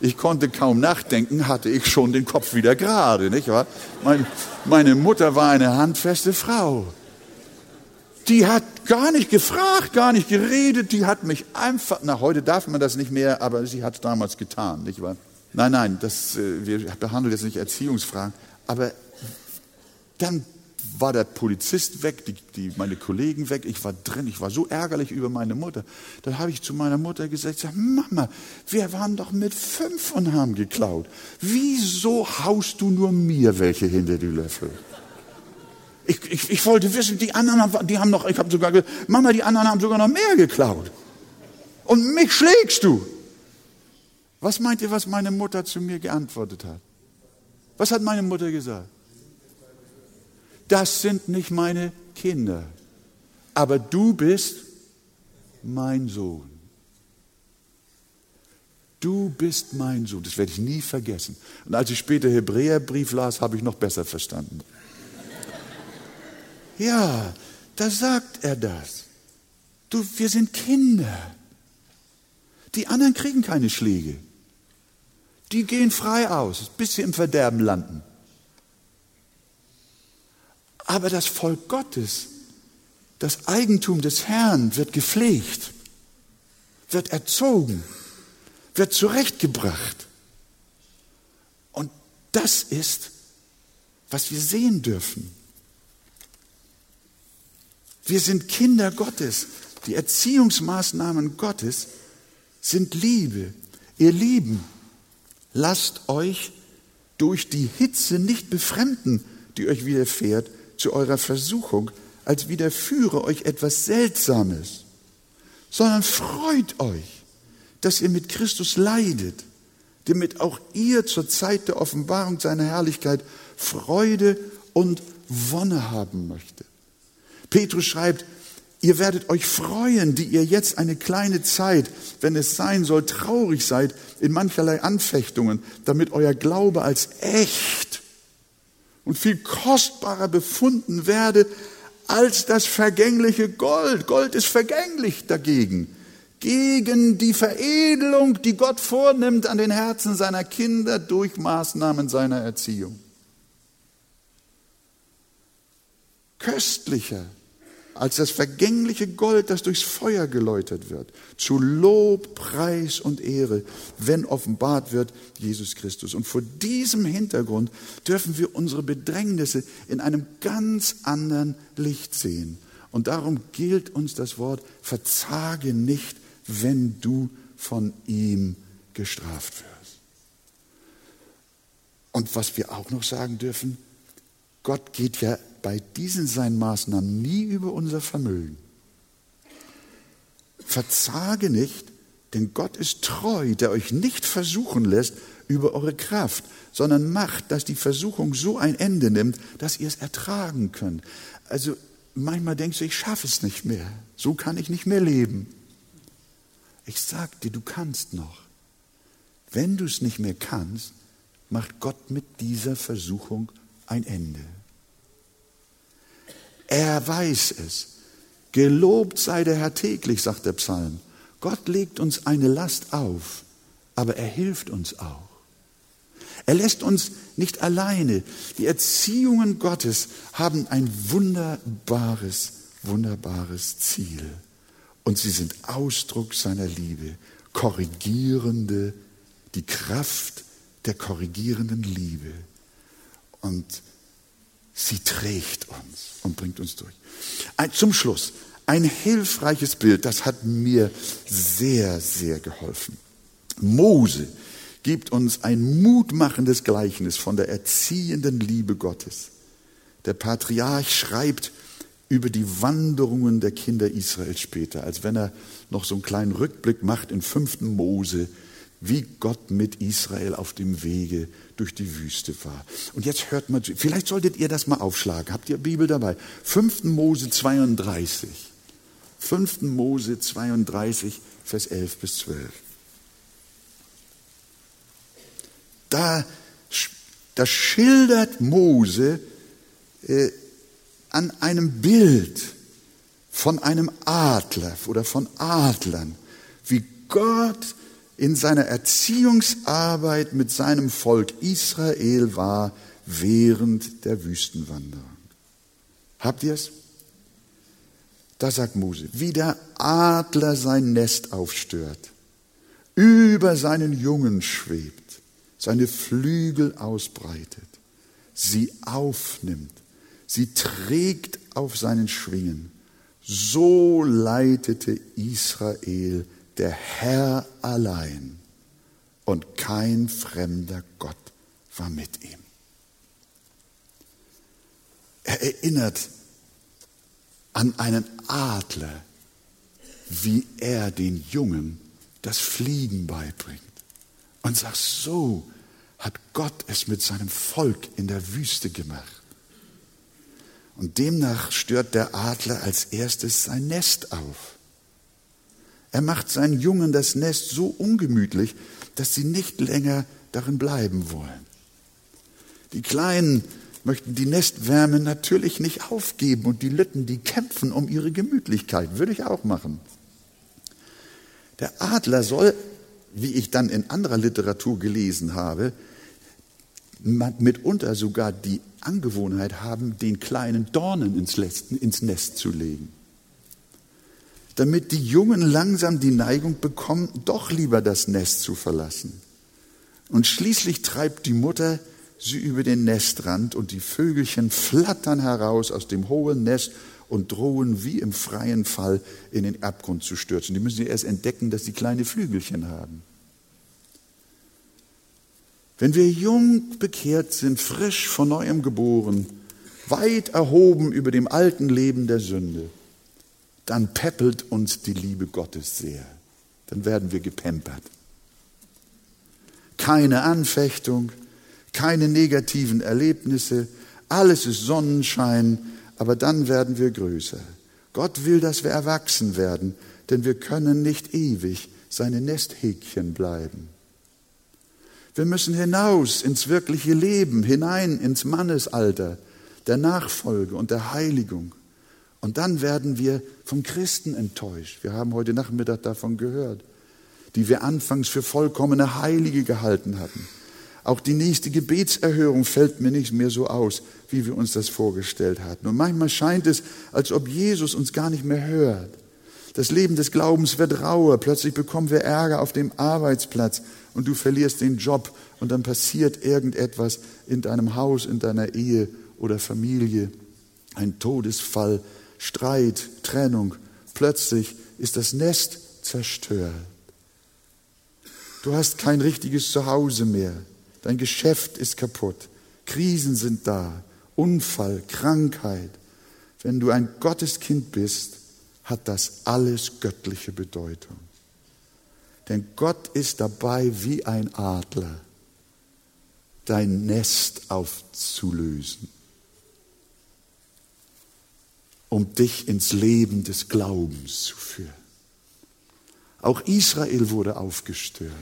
Ich konnte kaum nachdenken, hatte ich schon den Kopf wieder gerade, nicht wahr? Mein, meine Mutter war eine handfeste Frau. Die hat gar nicht gefragt, gar nicht geredet, die hat mich einfach, na heute darf man das nicht mehr, aber sie hat es damals getan, nicht wahr? Nein, nein, das, äh, wir behandeln jetzt nicht Erziehungsfragen, aber dann war der Polizist weg, die, die, meine Kollegen weg, ich war drin, ich war so ärgerlich über meine Mutter. Dann habe ich zu meiner Mutter gesagt, Mama, wir waren doch mit fünf und haben geklaut. Wieso haust du nur mir welche hinter die Löffel? Ich, ich, ich wollte wissen, die anderen, die haben noch, ich habe sogar gesagt, Mama, die anderen haben sogar noch mehr geklaut. Und mich schlägst du. Was meint ihr, was meine Mutter zu mir geantwortet hat? Was hat meine Mutter gesagt? das sind nicht meine Kinder, aber du bist mein Sohn. Du bist mein Sohn. Das werde ich nie vergessen. Und als ich später Hebräerbrief las, habe ich noch besser verstanden. Ja, da sagt er das. Du, wir sind Kinder. Die anderen kriegen keine Schläge. Die gehen frei aus, bis sie im Verderben landen. Aber das Volk Gottes, das Eigentum des Herrn wird gepflegt, wird erzogen, wird zurechtgebracht. Und das ist, was wir sehen dürfen. Wir sind Kinder Gottes. Die Erziehungsmaßnahmen Gottes sind Liebe. Ihr Lieben, lasst euch durch die Hitze nicht befremden, die euch widerfährt, zu eurer Versuchung, als widerführe euch etwas Seltsames, sondern freut euch, dass ihr mit Christus leidet, damit auch ihr zur Zeit der Offenbarung seiner Herrlichkeit Freude und Wonne haben möchtet. Petrus schreibt, ihr werdet euch freuen, die ihr jetzt eine kleine Zeit, wenn es sein soll, traurig seid in mancherlei Anfechtungen, damit euer Glaube als echt und viel kostbarer befunden werde als das vergängliche Gold. Gold ist vergänglich dagegen. Gegen die Veredelung, die Gott vornimmt an den Herzen seiner Kinder durch Maßnahmen seiner Erziehung. Köstlicher als das vergängliche Gold, das durchs Feuer geläutert wird, zu Lob, Preis und Ehre, wenn offenbart wird Jesus Christus. Und vor diesem Hintergrund dürfen wir unsere Bedrängnisse in einem ganz anderen Licht sehen. Und darum gilt uns das Wort, verzage nicht, wenn du von ihm gestraft wirst. Und was wir auch noch sagen dürfen, Gott geht ja bei diesen seinen Maßnahmen nie über unser Vermögen. Verzage nicht, denn Gott ist treu, der euch nicht versuchen lässt über eure Kraft, sondern macht, dass die Versuchung so ein Ende nimmt, dass ihr es ertragen könnt. Also manchmal denkst du, ich schaffe es nicht mehr. So kann ich nicht mehr leben. Ich sag dir, du kannst noch. Wenn du es nicht mehr kannst, macht Gott mit dieser Versuchung ein Ende. Er weiß es. Gelobt sei der Herr täglich, sagt der Psalm. Gott legt uns eine Last auf, aber er hilft uns auch. Er lässt uns nicht alleine. Die Erziehungen Gottes haben ein wunderbares, wunderbares Ziel. Und sie sind Ausdruck seiner Liebe, korrigierende die Kraft der korrigierenden Liebe. Und sie trägt uns und bringt uns durch. Zum Schluss, ein hilfreiches Bild, das hat mir sehr, sehr geholfen. Mose gibt uns ein mutmachendes Gleichnis von der erziehenden Liebe Gottes. Der Patriarch schreibt über die Wanderungen der Kinder Israels später, als wenn er noch so einen kleinen Rückblick macht in 5. Mose, wie Gott mit Israel auf dem Wege durch die Wüste war. Und jetzt hört mal, vielleicht solltet ihr das mal aufschlagen. Habt ihr Bibel dabei? 5. Mose 32. 5. Mose 32, Vers 11 bis 12. Da, da schildert Mose äh, an einem Bild von einem Adler oder von Adlern, wie Gott in seiner Erziehungsarbeit mit seinem Volk Israel war während der Wüstenwanderung. Habt ihr es? Da sagt Mose, wie der Adler sein Nest aufstört, über seinen Jungen schwebt, seine Flügel ausbreitet, sie aufnimmt, sie trägt auf seinen Schwingen. So leitete Israel der Herr allein und kein fremder Gott war mit ihm. Er erinnert an einen Adler, wie er den Jungen das Fliegen beibringt. Und sagt, so hat Gott es mit seinem Volk in der Wüste gemacht. Und demnach stört der Adler als erstes sein Nest auf. Er macht seinen Jungen das Nest so ungemütlich, dass sie nicht länger darin bleiben wollen. Die Kleinen möchten die Nestwärme natürlich nicht aufgeben und die Lütten, die kämpfen um ihre Gemütlichkeit. Würde ich auch machen. Der Adler soll, wie ich dann in anderer Literatur gelesen habe, mitunter sogar die Angewohnheit haben, den kleinen Dornen ins Nest zu legen. Damit die Jungen langsam die Neigung bekommen, doch lieber das Nest zu verlassen. Und schließlich treibt die Mutter sie über den Nestrand und die Vögelchen flattern heraus aus dem hohen Nest und drohen wie im freien Fall in den Abgrund zu stürzen. Die müssen erst entdecken, dass sie kleine Flügelchen haben. Wenn wir jung bekehrt sind, frisch von neuem geboren, weit erhoben über dem alten Leben der Sünde, dann peppelt uns die Liebe Gottes sehr. Dann werden wir gepempert. Keine Anfechtung, keine negativen Erlebnisse, alles ist Sonnenschein, aber dann werden wir größer. Gott will, dass wir erwachsen werden, denn wir können nicht ewig seine Nesthäkchen bleiben. Wir müssen hinaus ins wirkliche Leben, hinein ins Mannesalter der Nachfolge und der Heiligung. Und dann werden wir vom Christen enttäuscht. Wir haben heute Nachmittag davon gehört, die wir anfangs für vollkommene Heilige gehalten hatten. Auch die nächste Gebetserhörung fällt mir nicht mehr so aus, wie wir uns das vorgestellt hatten. Und manchmal scheint es, als ob Jesus uns gar nicht mehr hört. Das Leben des Glaubens wird rauer. Plötzlich bekommen wir Ärger auf dem Arbeitsplatz und du verlierst den Job und dann passiert irgendetwas in deinem Haus, in deiner Ehe oder Familie. Ein Todesfall, Streit, Trennung. Plötzlich ist das Nest zerstört. Du hast kein richtiges Zuhause mehr. Dein Geschäft ist kaputt. Krisen sind da. Unfall, Krankheit. Wenn du ein Gotteskind bist, hat das alles göttliche Bedeutung. Denn Gott ist dabei wie ein Adler, dein Nest aufzulösen, um dich ins Leben des Glaubens zu führen. Auch Israel wurde aufgestört.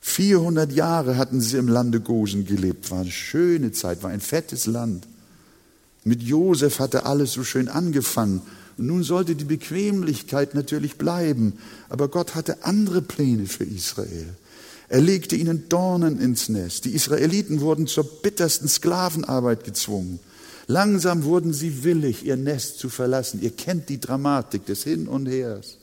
400 Jahre hatten sie im Lande Gosen gelebt. War eine schöne Zeit, war ein fettes Land. Mit Josef hatte alles so schön angefangen. Und nun sollte die Bequemlichkeit natürlich bleiben. Aber Gott hatte andere Pläne für Israel. Er legte ihnen Dornen ins Nest. Die Israeliten wurden zur bittersten Sklavenarbeit gezwungen. Langsam wurden sie willig, ihr Nest zu verlassen. Ihr kennt die Dramatik des Hin und Hers.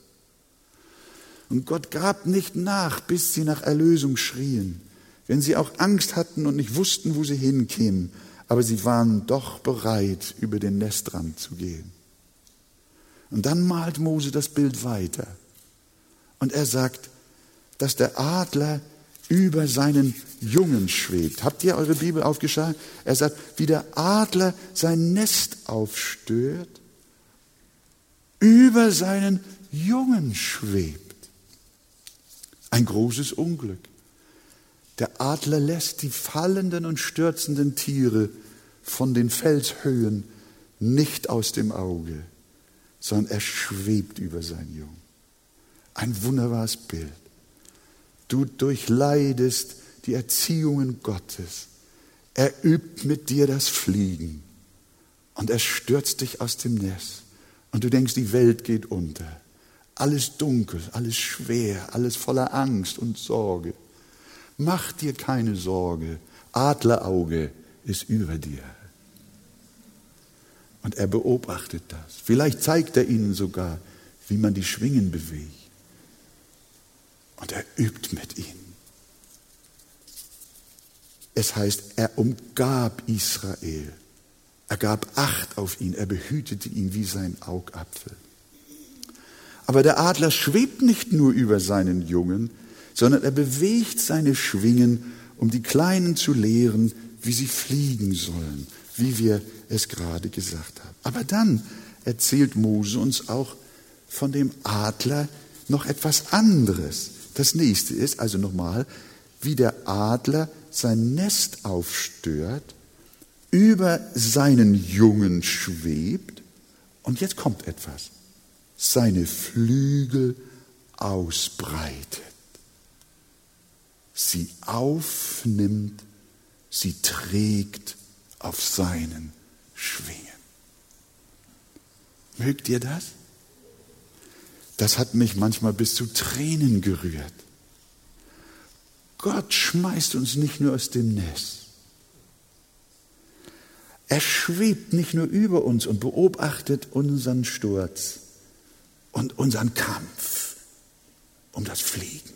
Und Gott gab nicht nach, bis sie nach Erlösung schrien. Wenn sie auch Angst hatten und nicht wussten, wo sie hinkämen, aber sie waren doch bereit, über den Nestrand zu gehen. Und dann malt Mose das Bild weiter. Und er sagt, dass der Adler über seinen Jungen schwebt. Habt ihr eure Bibel aufgeschlagen? Er sagt, wie der Adler sein Nest aufstört, über seinen Jungen schwebt. Ein großes Unglück. Der Adler lässt die fallenden und stürzenden Tiere von den Felshöhen nicht aus dem Auge, sondern er schwebt über sein Jungen. Ein wunderbares Bild. Du durchleidest die Erziehungen Gottes. Er übt mit dir das Fliegen und er stürzt dich aus dem Nest. Und du denkst, die Welt geht unter. Alles dunkel, alles schwer, alles voller Angst und Sorge. Mach dir keine Sorge. Adlerauge ist über dir. Und er beobachtet das. Vielleicht zeigt er ihnen sogar, wie man die Schwingen bewegt. Und er übt mit ihnen. Es heißt, er umgab Israel. Er gab Acht auf ihn. Er behütete ihn wie sein Augapfel. Aber der Adler schwebt nicht nur über seinen Jungen, sondern er bewegt seine Schwingen, um die Kleinen zu lehren, wie sie fliegen sollen, wie wir es gerade gesagt haben. Aber dann erzählt Mose uns auch von dem Adler noch etwas anderes. Das nächste ist also nochmal, wie der Adler sein Nest aufstört, über seinen Jungen schwebt und jetzt kommt etwas, seine Flügel ausbreitet, sie aufnimmt, sie trägt auf seinen Schwingen. Mögt ihr das? Das hat mich manchmal bis zu Tränen gerührt. Gott schmeißt uns nicht nur aus dem Nest. Er schwebt nicht nur über uns und beobachtet unseren Sturz und unseren Kampf um das Fliegen,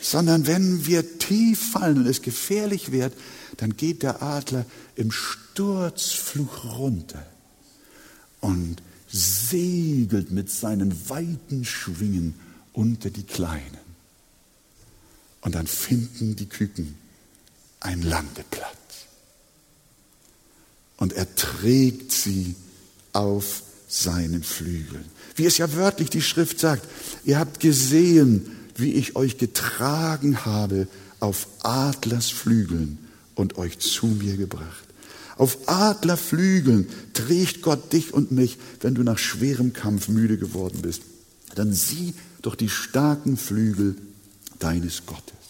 sondern wenn wir tief fallen und es gefährlich wird, dann geht der Adler im Sturzfluch runter und segelt mit seinen weiten Schwingen unter die Kleinen. Und dann finden die Küken einen Landeplatz. Und er trägt sie auf seinen Flügeln. Wie es ja wörtlich die Schrift sagt, ihr habt gesehen, wie ich euch getragen habe auf Adlers Flügeln und euch zu mir gebracht. Auf Adlerflügeln trägt Gott dich und mich, wenn du nach schwerem Kampf müde geworden bist. Dann sieh doch die starken Flügel deines Gottes.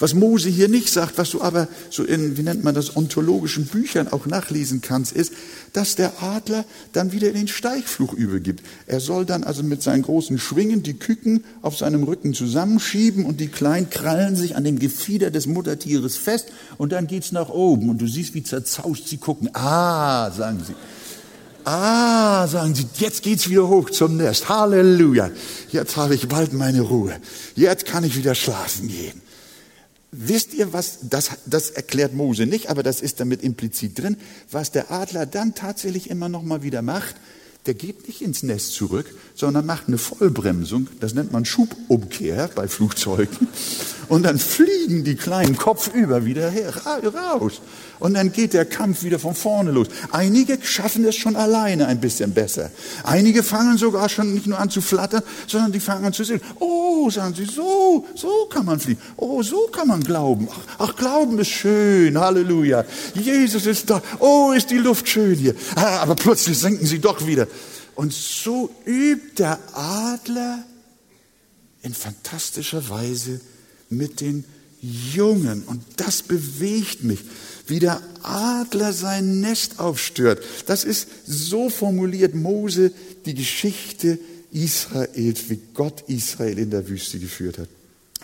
Was Mose hier nicht sagt, was du aber so in, wie nennt man das, ontologischen Büchern auch nachlesen kannst, ist, dass der Adler dann wieder in den Steichfluch übergibt. Er soll dann also mit seinen großen Schwingen die Küken auf seinem Rücken zusammenschieben und die Kleinen krallen sich an dem Gefieder des Muttertieres fest und dann geht's nach oben und du siehst, wie zerzaust sie gucken. Ah, sagen sie. Ah, sagen sie, jetzt geht's wieder hoch zum Nest. Halleluja. Jetzt habe ich bald meine Ruhe. Jetzt kann ich wieder schlafen gehen. Wisst ihr, was, das, das erklärt Mose nicht, aber das ist damit implizit drin, was der Adler dann tatsächlich immer noch mal wieder macht, der geht nicht ins Nest zurück, sondern macht eine Vollbremsung. Das nennt man Schubumkehr bei Flugzeugen. Und dann fliegen die kleinen kopfüber wieder her, raus. Und dann geht der Kampf wieder von vorne los. Einige schaffen es schon alleine ein bisschen besser. Einige fangen sogar schon nicht nur an zu flattern, sondern die fangen an zu sehen. Oh, sagen sie, so, so kann man fliegen. Oh, so kann man glauben. Ach, ach Glauben ist schön. Halleluja. Jesus ist da. Oh, ist die Luft schön hier. Ah, aber plötzlich senken sie doch wieder. Und so übt der Adler in fantastischer Weise mit den Jungen. Und das bewegt mich, wie der Adler sein Nest aufstört. Das ist so formuliert Mose die Geschichte Israels, wie Gott Israel in der Wüste geführt hat.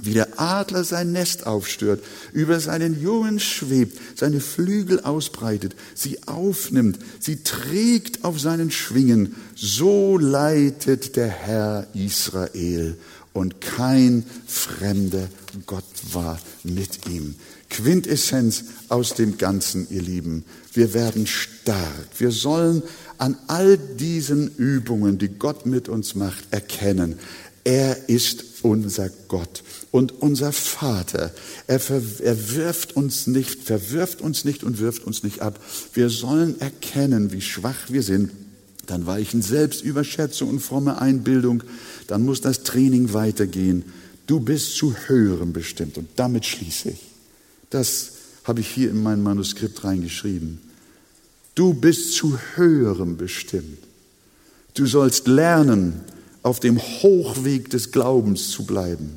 wie der Adler sein Nest aufstört, über seinen Jungen schwebt, seine Flügel ausbreitet, sie aufnimmt, sie trägt auf seinen Schwingen, so leitet der Herr Israel und kein fremder Gott war mit ihm. Quintessenz aus dem Ganzen, ihr Lieben. Wir werden stark. Wir sollen an all diesen Übungen, die Gott mit uns macht, erkennen, er ist unser Gott und unser Vater. Er, er wirft uns nicht, verwirft uns nicht und wirft uns nicht ab. Wir sollen erkennen, wie schwach wir sind. Dann weichen Selbstüberschätzung und fromme Einbildung. Dann muss das Training weitergehen. Du bist zu Höherem bestimmt. Und damit schließe ich. Das habe ich hier in mein Manuskript reingeschrieben. Du bist zu Höherem bestimmt. Du sollst lernen, auf dem Hochweg des Glaubens zu bleiben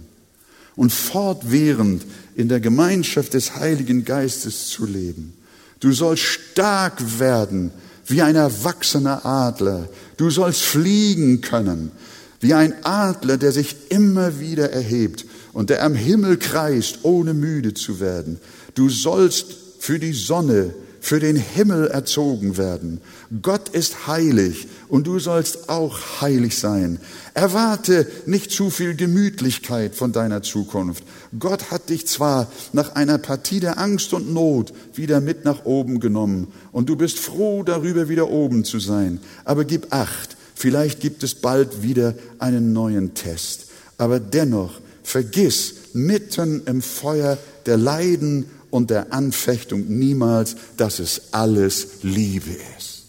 und fortwährend in der Gemeinschaft des Heiligen Geistes zu leben. Du sollst stark werden wie ein erwachsener Adler. Du sollst fliegen können wie ein Adler, der sich immer wieder erhebt und der am Himmel kreist, ohne müde zu werden. Du sollst für die Sonne für den Himmel erzogen werden. Gott ist heilig und du sollst auch heilig sein. Erwarte nicht zu viel Gemütlichkeit von deiner Zukunft. Gott hat dich zwar nach einer Partie der Angst und Not wieder mit nach oben genommen und du bist froh darüber, wieder oben zu sein, aber gib acht, vielleicht gibt es bald wieder einen neuen Test. Aber dennoch, vergiss mitten im Feuer der Leiden und der Anfechtung niemals, dass es alles Liebe ist.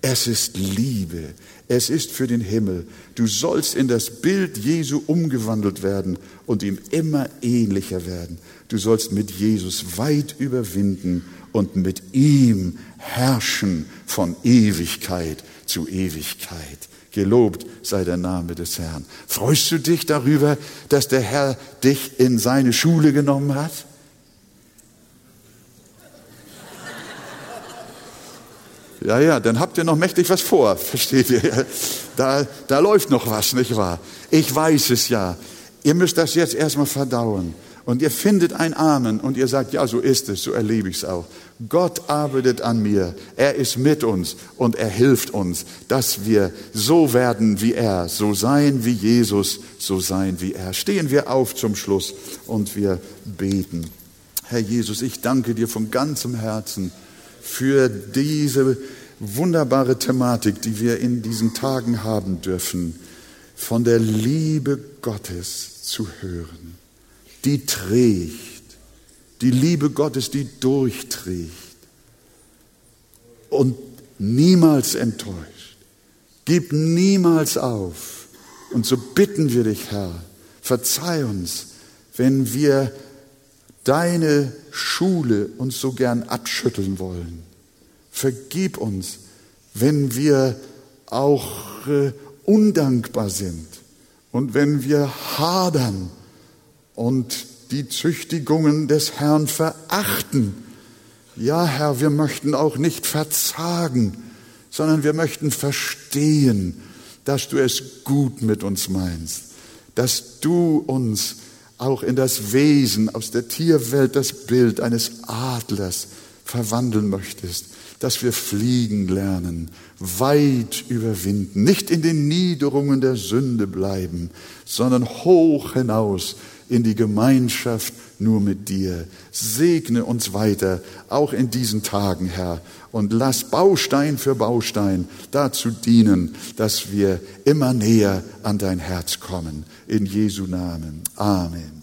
Es ist Liebe. Es ist für den Himmel. Du sollst in das Bild Jesu umgewandelt werden und ihm immer ähnlicher werden. Du sollst mit Jesus weit überwinden und mit ihm herrschen von Ewigkeit zu Ewigkeit. Gelobt sei der Name des Herrn. Freust du dich darüber, dass der Herr dich in seine Schule genommen hat? Ja, ja, dann habt ihr noch mächtig was vor, versteht ihr? Da, da läuft noch was, nicht wahr? Ich weiß es ja. Ihr müsst das jetzt erstmal verdauen. Und ihr findet ein Amen und ihr sagt, ja, so ist es, so erlebe ich es auch. Gott arbeitet an mir. Er ist mit uns und er hilft uns, dass wir so werden wie er, so sein wie Jesus, so sein wie er. Stehen wir auf zum Schluss und wir beten. Herr Jesus, ich danke dir von ganzem Herzen für diese wunderbare Thematik, die wir in diesen Tagen haben dürfen, von der Liebe Gottes zu hören, die trägt, die Liebe Gottes, die durchträgt und niemals enttäuscht. Gib niemals auf. Und so bitten wir dich, Herr, verzeih uns, wenn wir deine Schule uns so gern abschütteln wollen. Vergib uns, wenn wir auch äh, undankbar sind und wenn wir hadern und die Züchtigungen des Herrn verachten. Ja, Herr, wir möchten auch nicht verzagen, sondern wir möchten verstehen, dass du es gut mit uns meinst, dass du uns auch in das Wesen aus der Tierwelt, das Bild eines Adlers verwandeln möchtest, dass wir fliegen lernen, weit überwinden, nicht in den Niederungen der Sünde bleiben, sondern hoch hinaus in die Gemeinschaft nur mit dir. Segne uns weiter, auch in diesen Tagen, Herr, und lass Baustein für Baustein dazu dienen, dass wir immer näher an dein Herz kommen. In Jesu Namen. Amen.